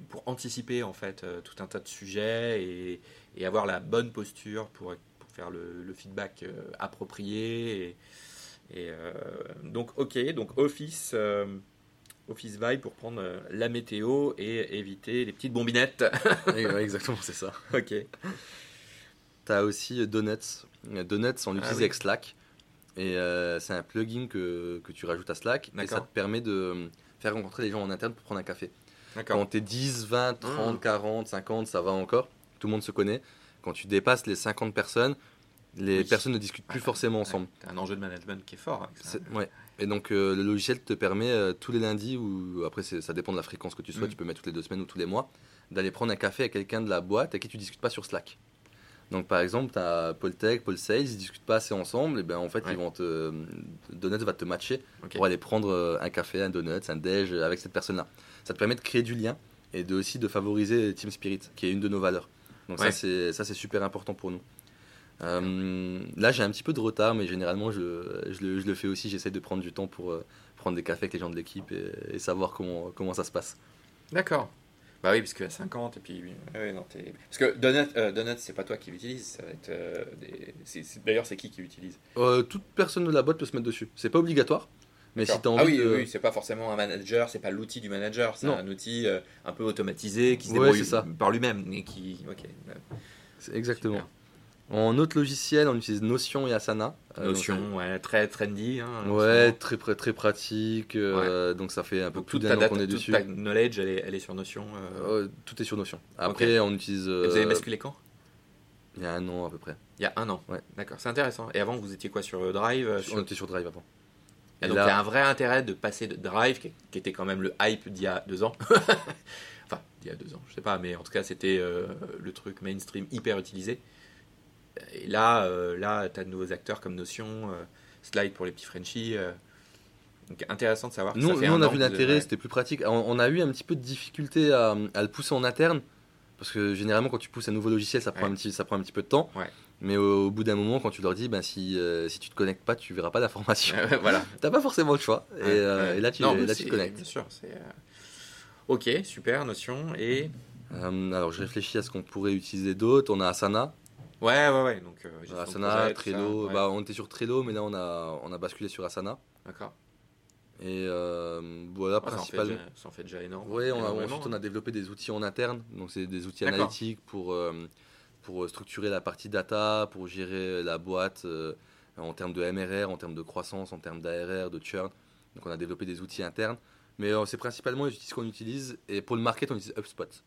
A: pour anticiper en fait euh, tout un tas de sujets et, et avoir la bonne posture pour, pour faire le, le feedback euh, approprié et, et, donc, ok, donc Office, Office Vibe pour prendre la météo et éviter les petites bombinettes.
B: Exactement, c'est ça.
A: ok.
B: tu as aussi Donuts. Donuts, on l'utilise
A: Ah oui.
B: avec Slack. Et c'est un plugin que, que tu rajoutes à Slack. Et ça te permet de faire rencontrer les gens en interne pour prendre un café. Quand tu es 10, 20, 30,
A: Mm.
B: 40, 50, ça va encore. Tout le monde se connaît. Quand tu dépasses les 50 personnes, les
A: Oui.
B: personnes ne discutent plus forcément ensemble.
A: T'as un enjeu de management qui est fort. avec ça.
B: C'est- Ouais. Et donc euh, le logiciel te permet euh, tous les lundis, ou après c'est- ça dépend de la fréquence que tu souhaites,
A: Mm.
B: tu peux mettre toutes les deux semaines ou tous les mois, d'aller prendre un café avec quelqu'un de la boîte avec qui tu discutes pas sur Slack. Donc par exemple, tu as Paul Tech, Paul Sales, ils discutent pas assez ensemble, et ben en fait
A: Ouais.
B: ils vont te Donuts va te matcher pour aller prendre euh, un café, un donut, un déj avec cette personne-là. Ça te permet de créer du lien et de aussi de favoriser Team Spirit, qui est une de nos valeurs. Donc
A: Ouais.
B: ça c'est ça c'est super important pour nous. Euh, là j'ai un petit peu de retard, mais généralement je, je, le, je le fais aussi. J'essaie de prendre du temps pour euh, prendre des cafés avec les gens de l'équipe et, et savoir comment comment ça se passe.
A: D'accord. Bah oui, parce que à 50, et puis. ouais, non, t'es- parce que Donut, euh, Donut c'est pas toi qui l'utilise, ça va être. euh, des... D'ailleurs, c'est qui qui l'utilise?
B: Euh, toute personne de la boîte peut se mettre dessus. C'est pas obligatoire, mais si as
A: Ah
B: envie
A: oui,
B: de...
A: oui, c'est pas forcément un manager, c'est pas l'outil du manager, c'est
B: Non.
A: un outil euh, un peu automatisé qui se débrouille
B: ça.
A: par lui-même. Mais qui. Ok.
B: C'est exactement.
A: Super.
B: En autre logiciel, on utilise Notion et Asana. Euh, donc,
A: Notion, ouais, très trendy. Hein,
B: Ouais, très, très, pratique. euh, Donc ça fait un peu
A: Donc
B: plus
A: toute
B: d'un an qu'on est
A: toute
B: dessus.
A: ta knowledge, elle est, elle est sur Notion. euh.
B: Tout est sur Notion. Après, on utilise.
A: Et vous avez basculé quand?
B: Il y a un an à peu près.
A: Il y a un an.
B: Ouais.
A: D'accord, c'est intéressant. Et avant, vous étiez quoi sur Drive sur-
B: On était sur Drive avant.
A: Et
B: Et
A: donc
B: là-
A: il y a un vrai intérêt de passer de Drive, qui, qui était quand même le hype d'il y a deux ans. enfin, d'il y a deux ans, je sais pas, mais en tout cas c'était euh, le truc mainstream hyper utilisé. Et là, euh, là, tu as de nouveaux acteurs comme Notion, euh, Slide pour les petits Frenchies. euh. donc intéressant de savoir. que
B: Nous,
A: ça fait
B: nous, on a vu l'intérêt, c'était plus pratique. On, on a eu un petit peu de difficulté à, à le pousser en interne. Parce que généralement, quand tu pousses un nouveau logiciel, ça prend,
A: Ouais.
B: un, petit, ça prend un petit peu de temps.
A: Ouais.
B: Mais au, au bout d'un moment, quand tu leur dis, ben, si, euh, si tu te connectes pas, tu verras pas la formation.
A: voilà.
B: T'as pas forcément le choix. Et,
A: Ouais,
B: euh,
A: ouais.
B: et là, tu,
A: Non,
B: là, tu te connectes.
A: Bien sûr. euh, Ok, super, Notion. Et.
B: Alors, je réfléchis à ce qu'on pourrait utiliser d'autres. On a Asana.
A: Ouais, ouais, ouais. Donc, euh,
B: Asana, Trello.
A: ouais.
B: Bah, on était sur Trello, mais là, on a, on a basculé sur Asana.
A: D'accord.
B: Et euh, voilà,
A: Ouais, fait
B: principalement.
A: ça en fait déjà énorme.
B: Oui, on on a développé des outils en interne, donc c'est des outils analytiques pour, euh, pour structurer la partie data, pour gérer la boîte euh, en termes de MRR, en termes de croissance, en termes d'ARR, de churn. Donc on a développé des outils internes, mais euh, c'est principalement les outils qu'on utilise, et pour le market on utilise HubSpot.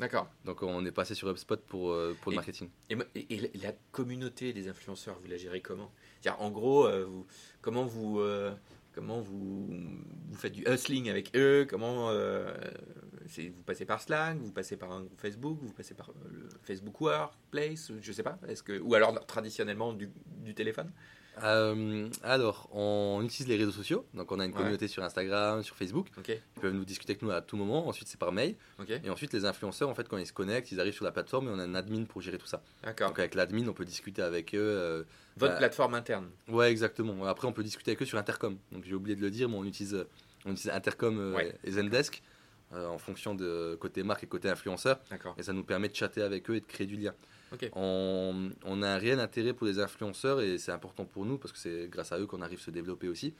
A: D'accord.
B: Donc on est passé sur HubSpot pour, euh, pour le
A: Et-
B: marketing.
A: Et, moi- et- et la communauté des influenceurs, vous la gérez comment? C'est-à-dire, en gros, euh, vous, comment vous euh, comment vous, vous faites du hustling avec eux? Comment euh, vous passez par Slack, vous passez par un groupe Facebook, vous passez par le Facebook Workplace, je sais pas. Est-ce que ou alors traditionnellement du, du téléphone?
B: Euh, alors, on utilise les réseaux sociaux, donc on a une
A: Ouais.
B: communauté sur Instagram, sur Facebook,
A: Ok,
B: ils peuvent nous discuter avec nous à tout moment, ensuite c'est par mail. Et ensuite, les influenceurs, en fait, quand ils se connectent, ils arrivent sur la plateforme et on a un admin pour gérer tout ça. Donc, avec l'admin, on peut discuter avec eux. euh,
A: Votre
B: bah,
A: plateforme interne.
B: Ouais, exactement. Après, on peut discuter avec eux sur Intercom. Donc, j'ai oublié de le dire, mais on utilise, on utilise Intercom euh,
A: Ouais.
B: et Zendesk en fonction de côté marque et côté influenceur. Et ça nous permet de chatter avec eux et de créer du lien. On, on a un réel intérêt pour les influenceurs et c'est important pour nous parce que c'est grâce à eux qu'on arrive à se développer aussi.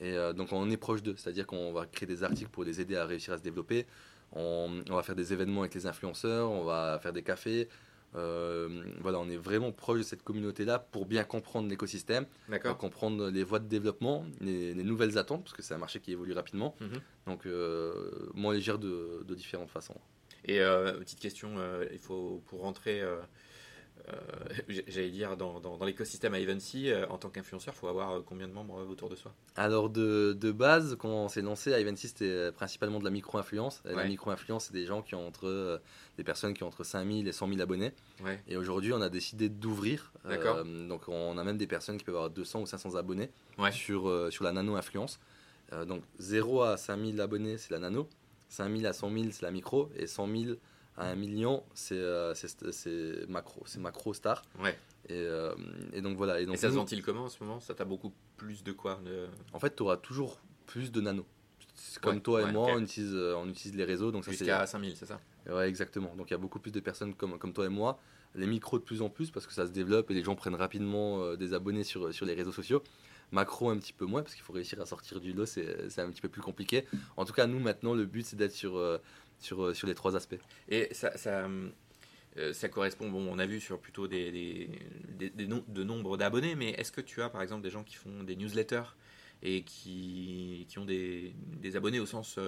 B: Et euh, donc on est proche d'eux, c'est-à-dire qu'on va créer des articles pour les aider à réussir à se développer. On, on va faire des événements avec les influenceurs, on va faire des cafés. Euh, voilà, on est vraiment proche de cette communauté-là pour bien comprendre l'écosystème,
A: D'accord.
B: comprendre les voies de développement, les, les nouvelles attentes, parce que c'est un marché qui évolue rapidement.
A: Mhm.
B: Donc, euh, moi, on les gère de, de différentes façons.
A: Et euh, petite question, euh, il faut pour rentrer, euh, j'allais dire dans, dans, dans l'écosystème Ivancy, euh, en tant qu'influenceur, il faut avoir combien de membres autour de soi?
B: Alors de, de base, quand on s'est lancé, Ivancy c'était euh, principalement de la micro-influence. La micro-influence, c'est des gens qui ont entre des personnes qui ont entre 5000 et 100 000 abonnés.
A: Ouais.
B: Et aujourd'hui, on a décidé d'ouvrir.
A: D'accord.
B: Donc on a même des personnes qui peuvent avoir 200 ou 500 abonnés
A: Ouais.
B: sur, sur la nano-influence. Donc 0 à 5000 abonnés, c'est la nano. 5000 à 100 000, c'est la micro. Et 100 000 à 1 million, c'est euh, macro. C'est macro star.
A: Ouais.
B: Et, euh, et donc voilà. Et donc
A: Et ça se
B: nous-
A: ventile comment en ce moment? Ça t'a beaucoup plus de quoi de...
B: en fait, tu auras toujours plus de nano. Comme
A: Ouais,
B: toi et
A: ouais,
B: moi, on, utilise, euh, on utilise les réseaux.
A: Jusqu'à 5000, c'est ça?
B: Ouais, exactement. Donc il y a beaucoup plus de personnes comme, comme toi et moi. Les micros de plus en plus parce que ça se développe et les gens prennent rapidement euh, des abonnés sur, sur les réseaux sociaux. Macro un petit peu moins parce qu'il faut réussir à sortir du lot, c'est un petit peu plus compliqué. En tout cas, nous maintenant, le but c'est d'être sur, euh, sur, euh, sur les trois aspects.
A: Et ça, euh, ça correspond, bon, on a vu sur plutôt des, des, de nombre d'abonnés, mais est-ce que tu as par exemple des gens qui font des newsletters et qui, qui ont des, abonnés au sens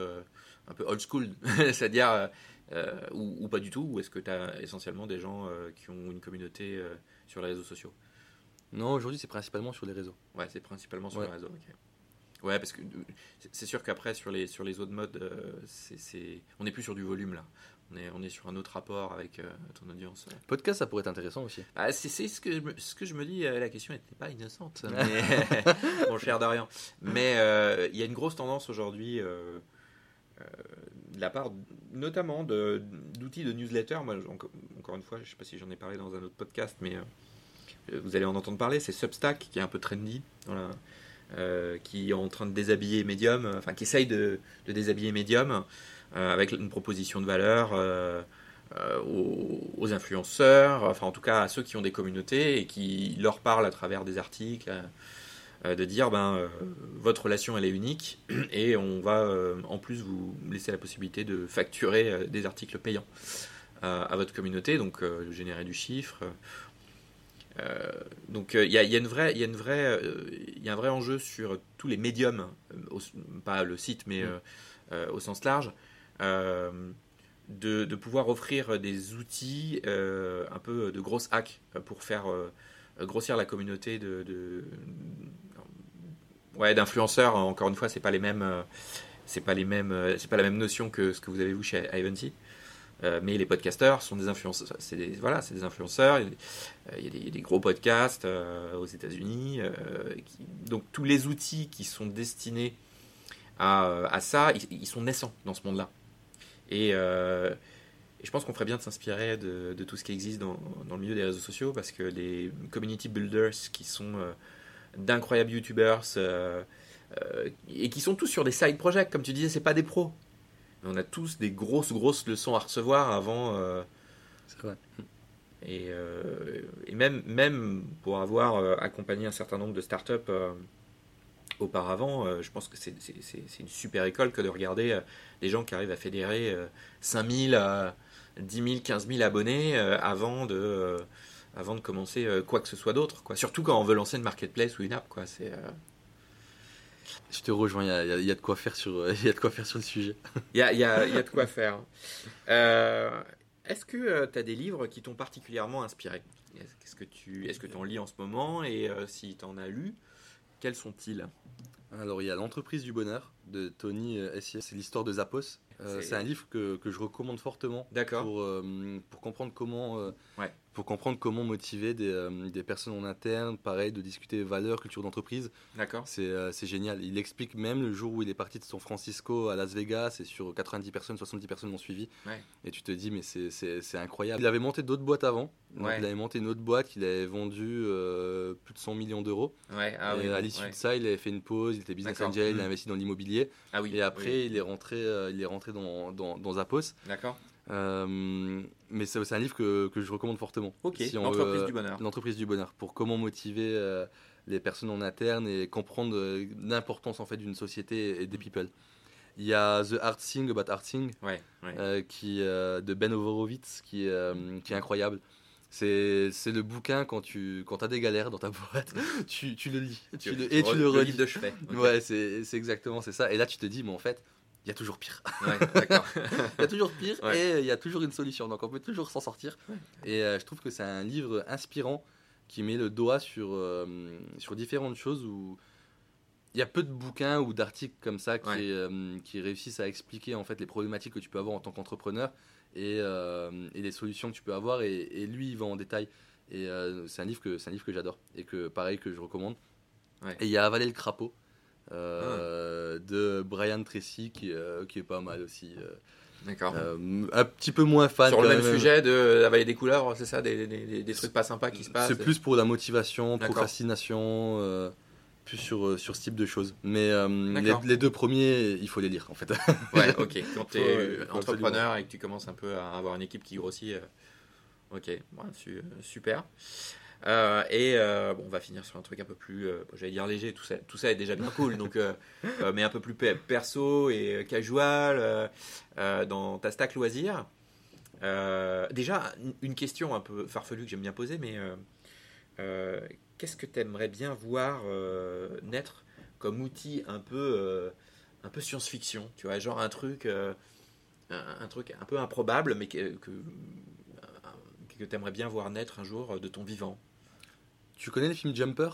A: un peu old school, c'est-à-dire, ou, ou pas du tout, ou est-ce que tu as essentiellement des gens qui ont une communauté sur les réseaux sociaux?
B: Non, aujourd'hui, c'est principalement sur les réseaux.
A: Ouais, c'est principalement sur
B: Ouais.
A: les réseaux. ok. Ouais, parce que euh, c'est- sûr qu'après sur les sur les autres modes, euh, c'est on n'est plus sur du volume là. On est on est sur un autre rapport avec euh, ton audience.
B: Podcast, ça pourrait être intéressant aussi.
A: Ah, c'est ce que je me, ce que je me dis. euh, la question n'était pas innocente, mais, mon cher Dorian. Mais il y a une grosse tendance aujourd'hui. de la part notamment de- d'outils de newsletter. Moi, encore, une fois, je ne sais pas si j'en ai parlé dans un autre podcast, mais vous allez en entendre parler. C'est Substack qui est un peu trendy, euh, qui est en train de déshabiller Medium, euh, enfin qui essaye de, de déshabiller Medium euh, avec une proposition de valeur euh, euh, aux, influenceurs, enfin en tout cas à ceux qui ont des communautés et qui leur parlent à travers des articles. euh, euh, de dire ben euh, votre relation elle est unique et on va euh, en plus vous laisser la possibilité de facturer euh, des articles payants euh, à votre communauté donc euh, générer du chiffre Euh, donc euh, il y, a, il y a une vraie il y a une vraie euh, y a un vrai enjeu sur tous les médiums euh, au- pas le site mais euh, euh, au sens large euh, de, de pouvoir offrir des outils euh, un peu de grosses hacks euh, pour faire euh, grossir la communauté de, de- ouais d'influenceurs. Encore une fois c'est pas les mêmes euh, c'est pas les mêmes euh, c'est pas la même notion que ce que vous avez vu chez Ivanti Euh, mais les podcasteurs sont des influenceurs voilà c'est des influenceurs il y a des, euh, gros podcasts euh, aux États-Unis donc tous les outils qui sont destinés à, ça ils, sont naissants dans ce monde-là et, je pense qu'on ferait bien de s'inspirer de, tout ce qui existe dans, dans le milieu des réseaux sociaux parce que les community builders qui sont d'incroyables youtubers et qui sont tous sur des side projects, comme tu disais, c'est pas des pros. Mais on a tous des grosses, grosses leçons à recevoir avant. euh,
B: C'est vrai.
A: et, euh, et même, même pour avoir euh, accompagné un certain nombre de startups euh, auparavant, euh, je pense que c'est une super école que de regarder des gens qui arrivent à fédérer euh, 5000 à 10 000, 15 000 abonnés avant, de, avant de commencer quoi que ce soit d'autre. Surtout quand on veut lancer une marketplace ou une app. quoi. C'est,
B: Je te rejoins, il y a, y y de quoi faire sur, il y a de quoi faire sur le sujet.
A: Il y a, il y a- il y a de quoi faire. Euh, est-ce que tu as des livres qui t'ont particulièrement inspiré? Est-ce que tu est-ce que en lis en ce moment? Et euh, si tu en as lu, quels sont-ils?
B: Alors, il y a L'entreprise du bonheur de Tony euh, Essier. C'est l'histoire de Zappos. Euh,
A: C'est-
B: un livre que, que je recommande fortement
A: D'accord.
B: pour, euh, pour comprendre comment euh,
A: Ouais.
B: Pour comprendre comment motiver des, euh, des personnes en interne, pareil, de discuter valeurs, culture d'entreprise.
A: D'accord.
B: C'est euh, c'est génial. Il explique même le jour où il est parti de San Francisco à Las Vegas et sur 90 personnes, 70 personnes l'ont suivi.
A: Ouais.
B: Et tu te dis, mais c'est- incroyable. Il avait monté d'autres boîtes avant. Donc
A: Ouais.
B: Il avait monté une autre boîte qu'il avait vendue euh, plus de 100 millions d'euros.
A: Ouais. Ah oui.
B: à l'issue de ça, il avait fait une pause, il était business angel, il
A: Mm.
B: a investi dans l'immobilier.
A: Ah oui.
B: Et après,
A: oui.
B: il est rentré, euh, il est rentré dans, dans, dans.
A: D'accord.
B: Euh, mais c'est un livre que, que je recommande fortement.
A: Ok.
B: Si on
A: L'entreprise du bonheur.
B: L'entreprise du bonheur. Pour comment motiver euh, les personnes en interne et comprendre euh, l'importance en fait d'une société et des people. Il y a The Hard Thing About Hard Thing
A: Ouais. ouais.
B: euh, qui, de Ben Horowitz qui, est, qui est incroyable. C'est c'est le bouquin quand tu quand as des galères dans ta boîte, tu, tu le lis tu le- et tu le relis.
A: livre de chevet. Ok.
B: Ouais, c'est c'est exactement c'est ça. Et là, tu te dis, mais en fait, il y a toujours pire.
A: Ouais.
B: Il y a toujours pire
A: Ouais.
B: et il y a toujours une solution. Donc on peut toujours s'en sortir. Et euh, je trouve que c'est un livre inspirant qui met le doigt sur, euh, sur différentes choses où il y a peu de bouquins ou d'articles comme ça qui,
A: Ouais.
B: euh, qui réussissent à expliquer en fait les problématiques que tu peux avoir en tant qu'entrepreneur et, et les solutions que tu peux avoir. Et, et lui, il va en détail. Et c'est un livre que c'est un livre que j'adore et que pareil que je recommande. Et il y a Avaler le crapaud euh, de Brian Tracy qui, euh, qui est pas mal aussi. euh,
A: D'accord.
B: un petit peu moins fan.
A: Sur le même
B: même.
A: sujet de d'avaler des couleurs, c'est ça, des, des, trucs pas sympas qui se passent.
B: C'est plus pour la motivation, procrastination, plus sur, sur ce type de choses. Mais euh, les, deux premiers, il faut les lire en fait.
A: Ouais, ok. Quand tu es entrepreneur et que tu commences un peu à avoir une équipe qui grossit. euh, Ok, ouais, su- super. Euh, et euh, bon, on va finir sur un truc un peu plus, euh, j'allais dire léger, tout ça, tout ça est déjà bien cool, donc, mais un peu plus pe- perso et casual dans ta stack loisir. Déjà, une- question un peu farfelue que j'aime bien poser, mais qu'est-ce que tu aimerais bien voir naître comme outil un peu, un peu science-fiction Tu vois, genre un truc, un, un truc un peu improbable, mais que, que, que tu aimerais bien voir naître un jour de ton vivant?
B: Tu connais le film Jumper?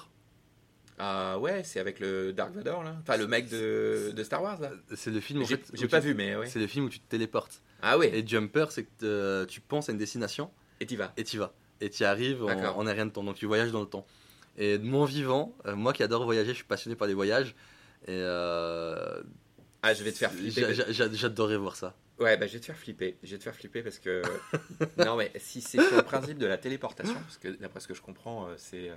A: Ah ouais, c'est avec le Dark Vador là Enfin, le mec de, de Star Wars là
B: C'est le film en fait,
A: j'ai pas
B: tu-
A: vu, mais ouais.
B: C'est le film où tu te téléportes.
A: Ah ouais,
B: Et Jumper, c'est que euh, tu penses à une destination
A: et t'y vas.
B: et tu vas. Et tu y arrives en, en rien de temps. Donc tu voyages dans le temps. Et de mon vivant, euh, moi qui adore voyager, je suis passionné par les voyages. Et euh,
A: Ah, je vais te faire flipper.
B: j'a- j'a- j'adorerais voir ça.
A: Ouais, bah, je vais te faire flipper. Je vais te faire flipper parce que. non, mais si c'est sur le principe de la téléportation, parce que d'après ce que je comprends, euh, c'est. euh,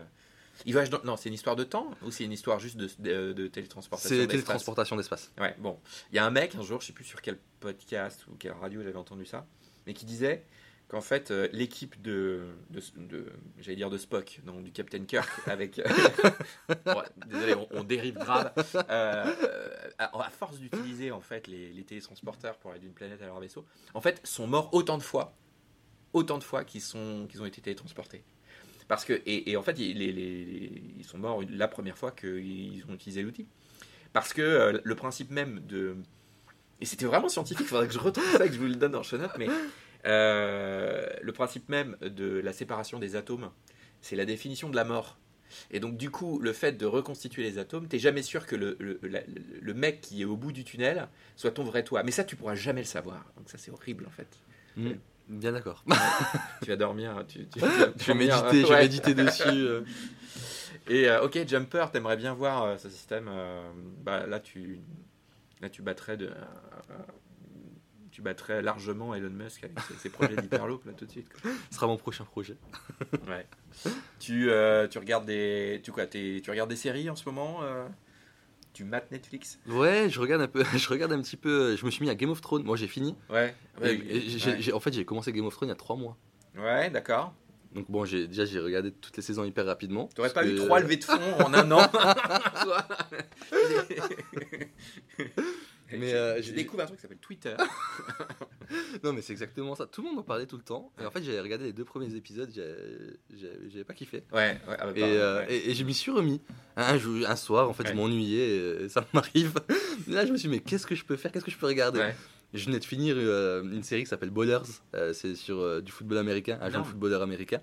A: Il voyage dans- Non, c'est une histoire de temps ou c'est une histoire juste de, de, de télétransportation
B: C'est télétransportation d'espace.
A: Ouais, bon. Il y a un mec, un jour, je sais plus sur quel podcast ou quelle radio j'avais entendu ça, mais qui disait qu'en fait, euh, l'équipe de, de, de- j'allais dire de Spock, donc du Captain Kirk, avec. Désolé, on, on dérive grave. Euh, à, à force d'utiliser en fait les, les télétransporteurs pour aller d'une planète à leur vaisseau, en fait, sont morts autant de fois, autant de fois qu'ils sont qu'ils ont été télétransportés. Parce que et, et en fait, ils, les- les- les- ils sont morts la première fois qu'ils ont utilisé l'outil. Parce que euh, le principe même de et c'était vraiment scientifique, il faudrait que je retrouve ça et que je vous le donne en show mais euh, le principe même de la séparation des atomes, c'est la définition de la mort. Et donc, du coup, le fait de reconstituer les atomes, t'es jamais sûr que le, le, la- le mec qui est au bout du tunnel soit ton vrai toi. Mais ça, tu pourras jamais le savoir. Donc, ça, c'est horrible en fait.
B: Mm. Bien d'accord.
A: tu vas dormir. Tu, tu,
B: je vais méditer, je vais
A: Ouais.
B: méditer dessus. euh.
A: Et euh, ok, Jumper, t'aimerais bien voir euh, ce système. bah, là, tu, là, tu battrais de, tu battrais largement Elon Musk avec ses, ses projets d'hyperloop là tout de suite. quoi.
B: Ce sera mon prochain projet.
A: Ouais. tu, euh, tu regardes des, tu quoi, tu regardes des séries en ce moment. euh, tu mates Netflix?
B: Ouais, je regarde un peu, je regarde un petit peu. Je me suis mis à Game of Thrones. Moi, j'ai fini.
A: Ouais.
B: Et- et j'ai-
A: ouais.
B: j'ai- en fait, j'ai commencé Game of Thrones il y a trois mois.
A: Ouais, d'accord.
B: Donc bon, j'ai déjà j'ai regardé toutes les saisons hyper rapidement.
A: T'aurais pas eu trois levées de fond en un an?
B: Mais, euh,
A: je
B: j'ai-
A: découvre un truc qui s'appelle Twitter.
B: Non, mais c'est exactement ça. Tout le monde en parlait tout le temps. Et en fait, j'avais regardé les deux premiers épisodes, j'avais pas kiffé.
A: Ouais, ouais, ah bah,
B: Et,
A: pardon,
B: euh,
A: ouais.
B: et, et je m'y suis remis. Un, jour- un soir, en fait, je m'ennuyais, ça m'arrive. Là, je me suis dit, mais qu'est-ce que je peux faire? Qu'est-ce que je peux regarder? Je venais de finir euh, une série qui s'appelle Ballers. Euh, c'est sur du football américain, un jeune footballeur américain.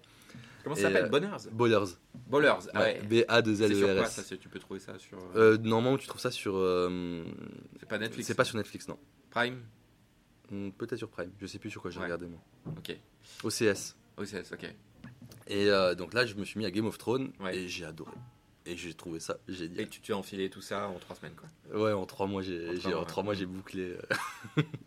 A: Comment ça s'appelle
B: euh,
A: Bonners
B: Ballers.
A: Ballers. Ah ouais. C'est sur quoi
B: B-A-2-L-E-R-S.
A: ça Tu peux trouver ça sur. euh,
B: Euh, normalement, tu trouves ça sur. euh,
A: c'est pas Netflix.
B: c'est pas sur Netflix, non.
A: Prime.
B: Hmm, Peut-être sur Prime. Je sais plus sur quoi j'ai
A: Ouais.
B: regardé, moi.
A: Ok.
B: OCS.
A: OCS, ok.
B: Et euh, donc là, je me suis mis à Game of Thrones
A: Ouais.
B: et j'ai adoré. Et j'ai trouvé ça génial.
A: Et tu t'es enfilé tout ça en trois semaines quoi.
B: Ouais, en trois mois, j'ai
A: En trois mois,
B: j'ai bouclé.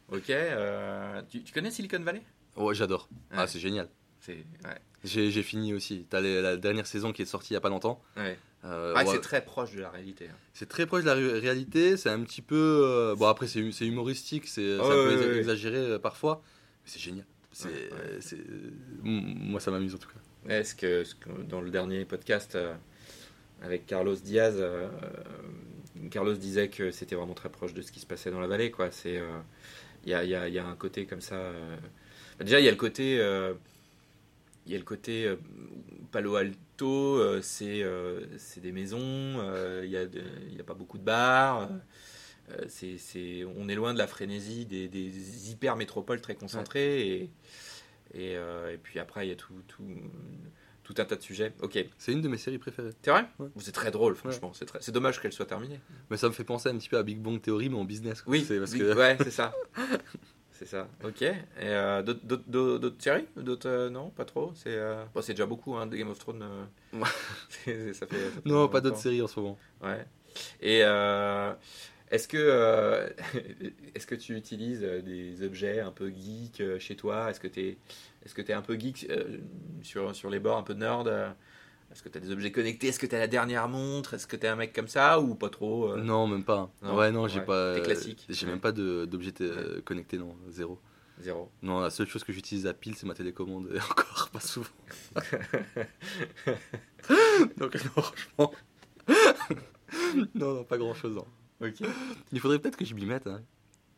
A: Ok. euh, tu, tu connais Silicon Valley?
B: Ouais, j'adore.
A: Ouais.
B: Ah, c'est génial.
A: C'est. Ouais.
B: J'ai fini aussi. T'as la dernière saison qui est sortie il y a pas longtemps.
A: ouais.
B: Euh,
A: Ah,
B: ouais,
A: c'est très proche de la réalité. hein.
B: c'est très proche de la ré- réalité. C'est un petit peu. euh, bon, après, c'est hu- c'est humoristique. C'est c'est un
A: ouais,
B: peu exagéré euh, parfois. Mais c'est génial. Moi, ça m'amuse en tout cas.
A: Ouais, ce que, dans le dernier podcast euh, avec Carlos Diaz, Carlos disait que c'était vraiment très proche de ce qui se passait dans la vallée. il y, a, y a- il y a un côté comme ça. déjà, il y a le côté. Il y a le côté euh, Palo Alto, euh, c'est euh, des maisons, euh, il n'y a, a pas beaucoup de bars. c'est c'est- on est loin de la frénésie des, des hyper métropoles très concentrées. Et, et, et puis après, il y a tout, tout, tout un tas de sujets. Ok,
B: C'est une de mes séries préférées.
A: c'est vrai?
B: Ouais.
A: C'est très drôle, franchement. C'est très- C'est dommage qu'elle soit terminée.
B: Mais ça me fait penser un petit peu à Big Bang Theory, mais en business. quoi.
A: Oui,
B: c'est parce
A: oui,
B: que.
A: ouais, c'est ça. c'est ça. Ok. Et euh, d'autres- séries? D'autres euh, non, pas trop? C'est euh, bon, déjà beaucoup hein, de Game of Thrones. euh, ça fait, ça fait
B: Non, pas d'autres séries en ce moment.
A: Ouais. Et est-ce que est-ce que tu utilises des objets un peu geek chez toi? Est-ce que tu es est-ce que tu es un peu geek sur sur les bords, un peu nerd Est-ce que tu as des objets connectés? Est-ce que tu as la dernière montre? Est-ce que tu es un mec comme ça ou pas trop euh?
B: Non, même pas.
A: Non,
B: ouais, non, j'ai
A: ouais.
B: pas.
A: T'es classique.
B: J'ai
A: Ouais.
B: même pas de- d'objet euh, connecté, non, zéro.
A: Zéro.
B: Non, la seule chose que j'utilise à pile, c'est ma télécommande, et encore pas souvent. Donc, non, franchement. non, non, pas grand chose.
A: Ok.
B: Il faudrait peut-être que je m'y mette. hein.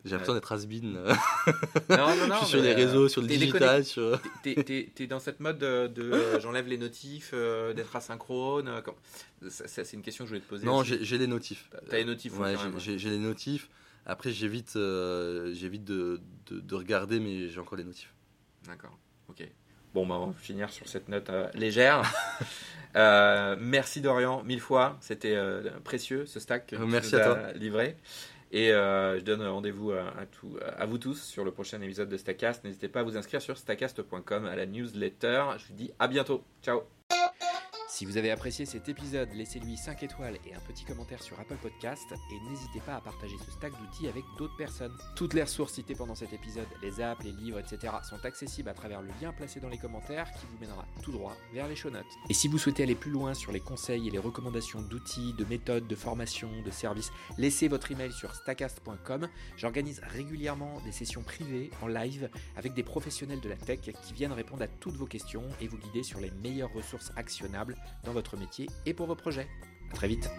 B: J'ai l'impression d'être.
A: Non, non, non.
B: je suis sur les
A: euh,
B: réseaux, sur le digital. Sur...
A: T'es- dans cette mode de, de, euh, j'enlève les notifs, euh, d'être asynchrone. euh, C'est une question que je voulais te poser.
B: Non, j'ai les notifs.
A: T'as les notifs,
B: Ouais, j'ai- les notifs. Après, j'évite euh, j'évite de, de, de regarder, mais j'ai encore les notifs.
A: D'accord. Ok. Bon, bah, on va finir sur cette note euh, légère. Euh, merci Dorian, mille fois. C'était euh, précieux ce stack que
B: Euh,
A: tu
B: merci
A: nous
B: à
A: as
B: toi.
A: livré. Et euh, je donne rendez-vous à, vous tous sur le prochain épisode de Stackcast. N'hésitez pas à vous inscrire sur stackcast.com à la newsletter. Je vous dis à bientôt. Ciao. Si vous avez apprécié cet épisode, laissez-lui 5 étoiles et un petit commentaire sur Apple Podcast et n'hésitez pas à partager ce stack d'outils avec d'autres personnes. Toutes les ressources citées pendant cet épisode, les apps, les livres, etc. sont accessibles à travers le lien placé dans les commentaires qui vous mènera tout droit vers les show notes. Et si vous souhaitez aller plus loin sur les conseils et les recommandations d'outils, de méthodes, de formation, de services, laissez votre email sur stackcast.com. J'organise régulièrement des sessions privées en live avec des professionnels de la tech qui viennent répondre à toutes vos questions et vous guider sur les meilleures ressources actionnables dans votre métier et pour vos projets. A très vite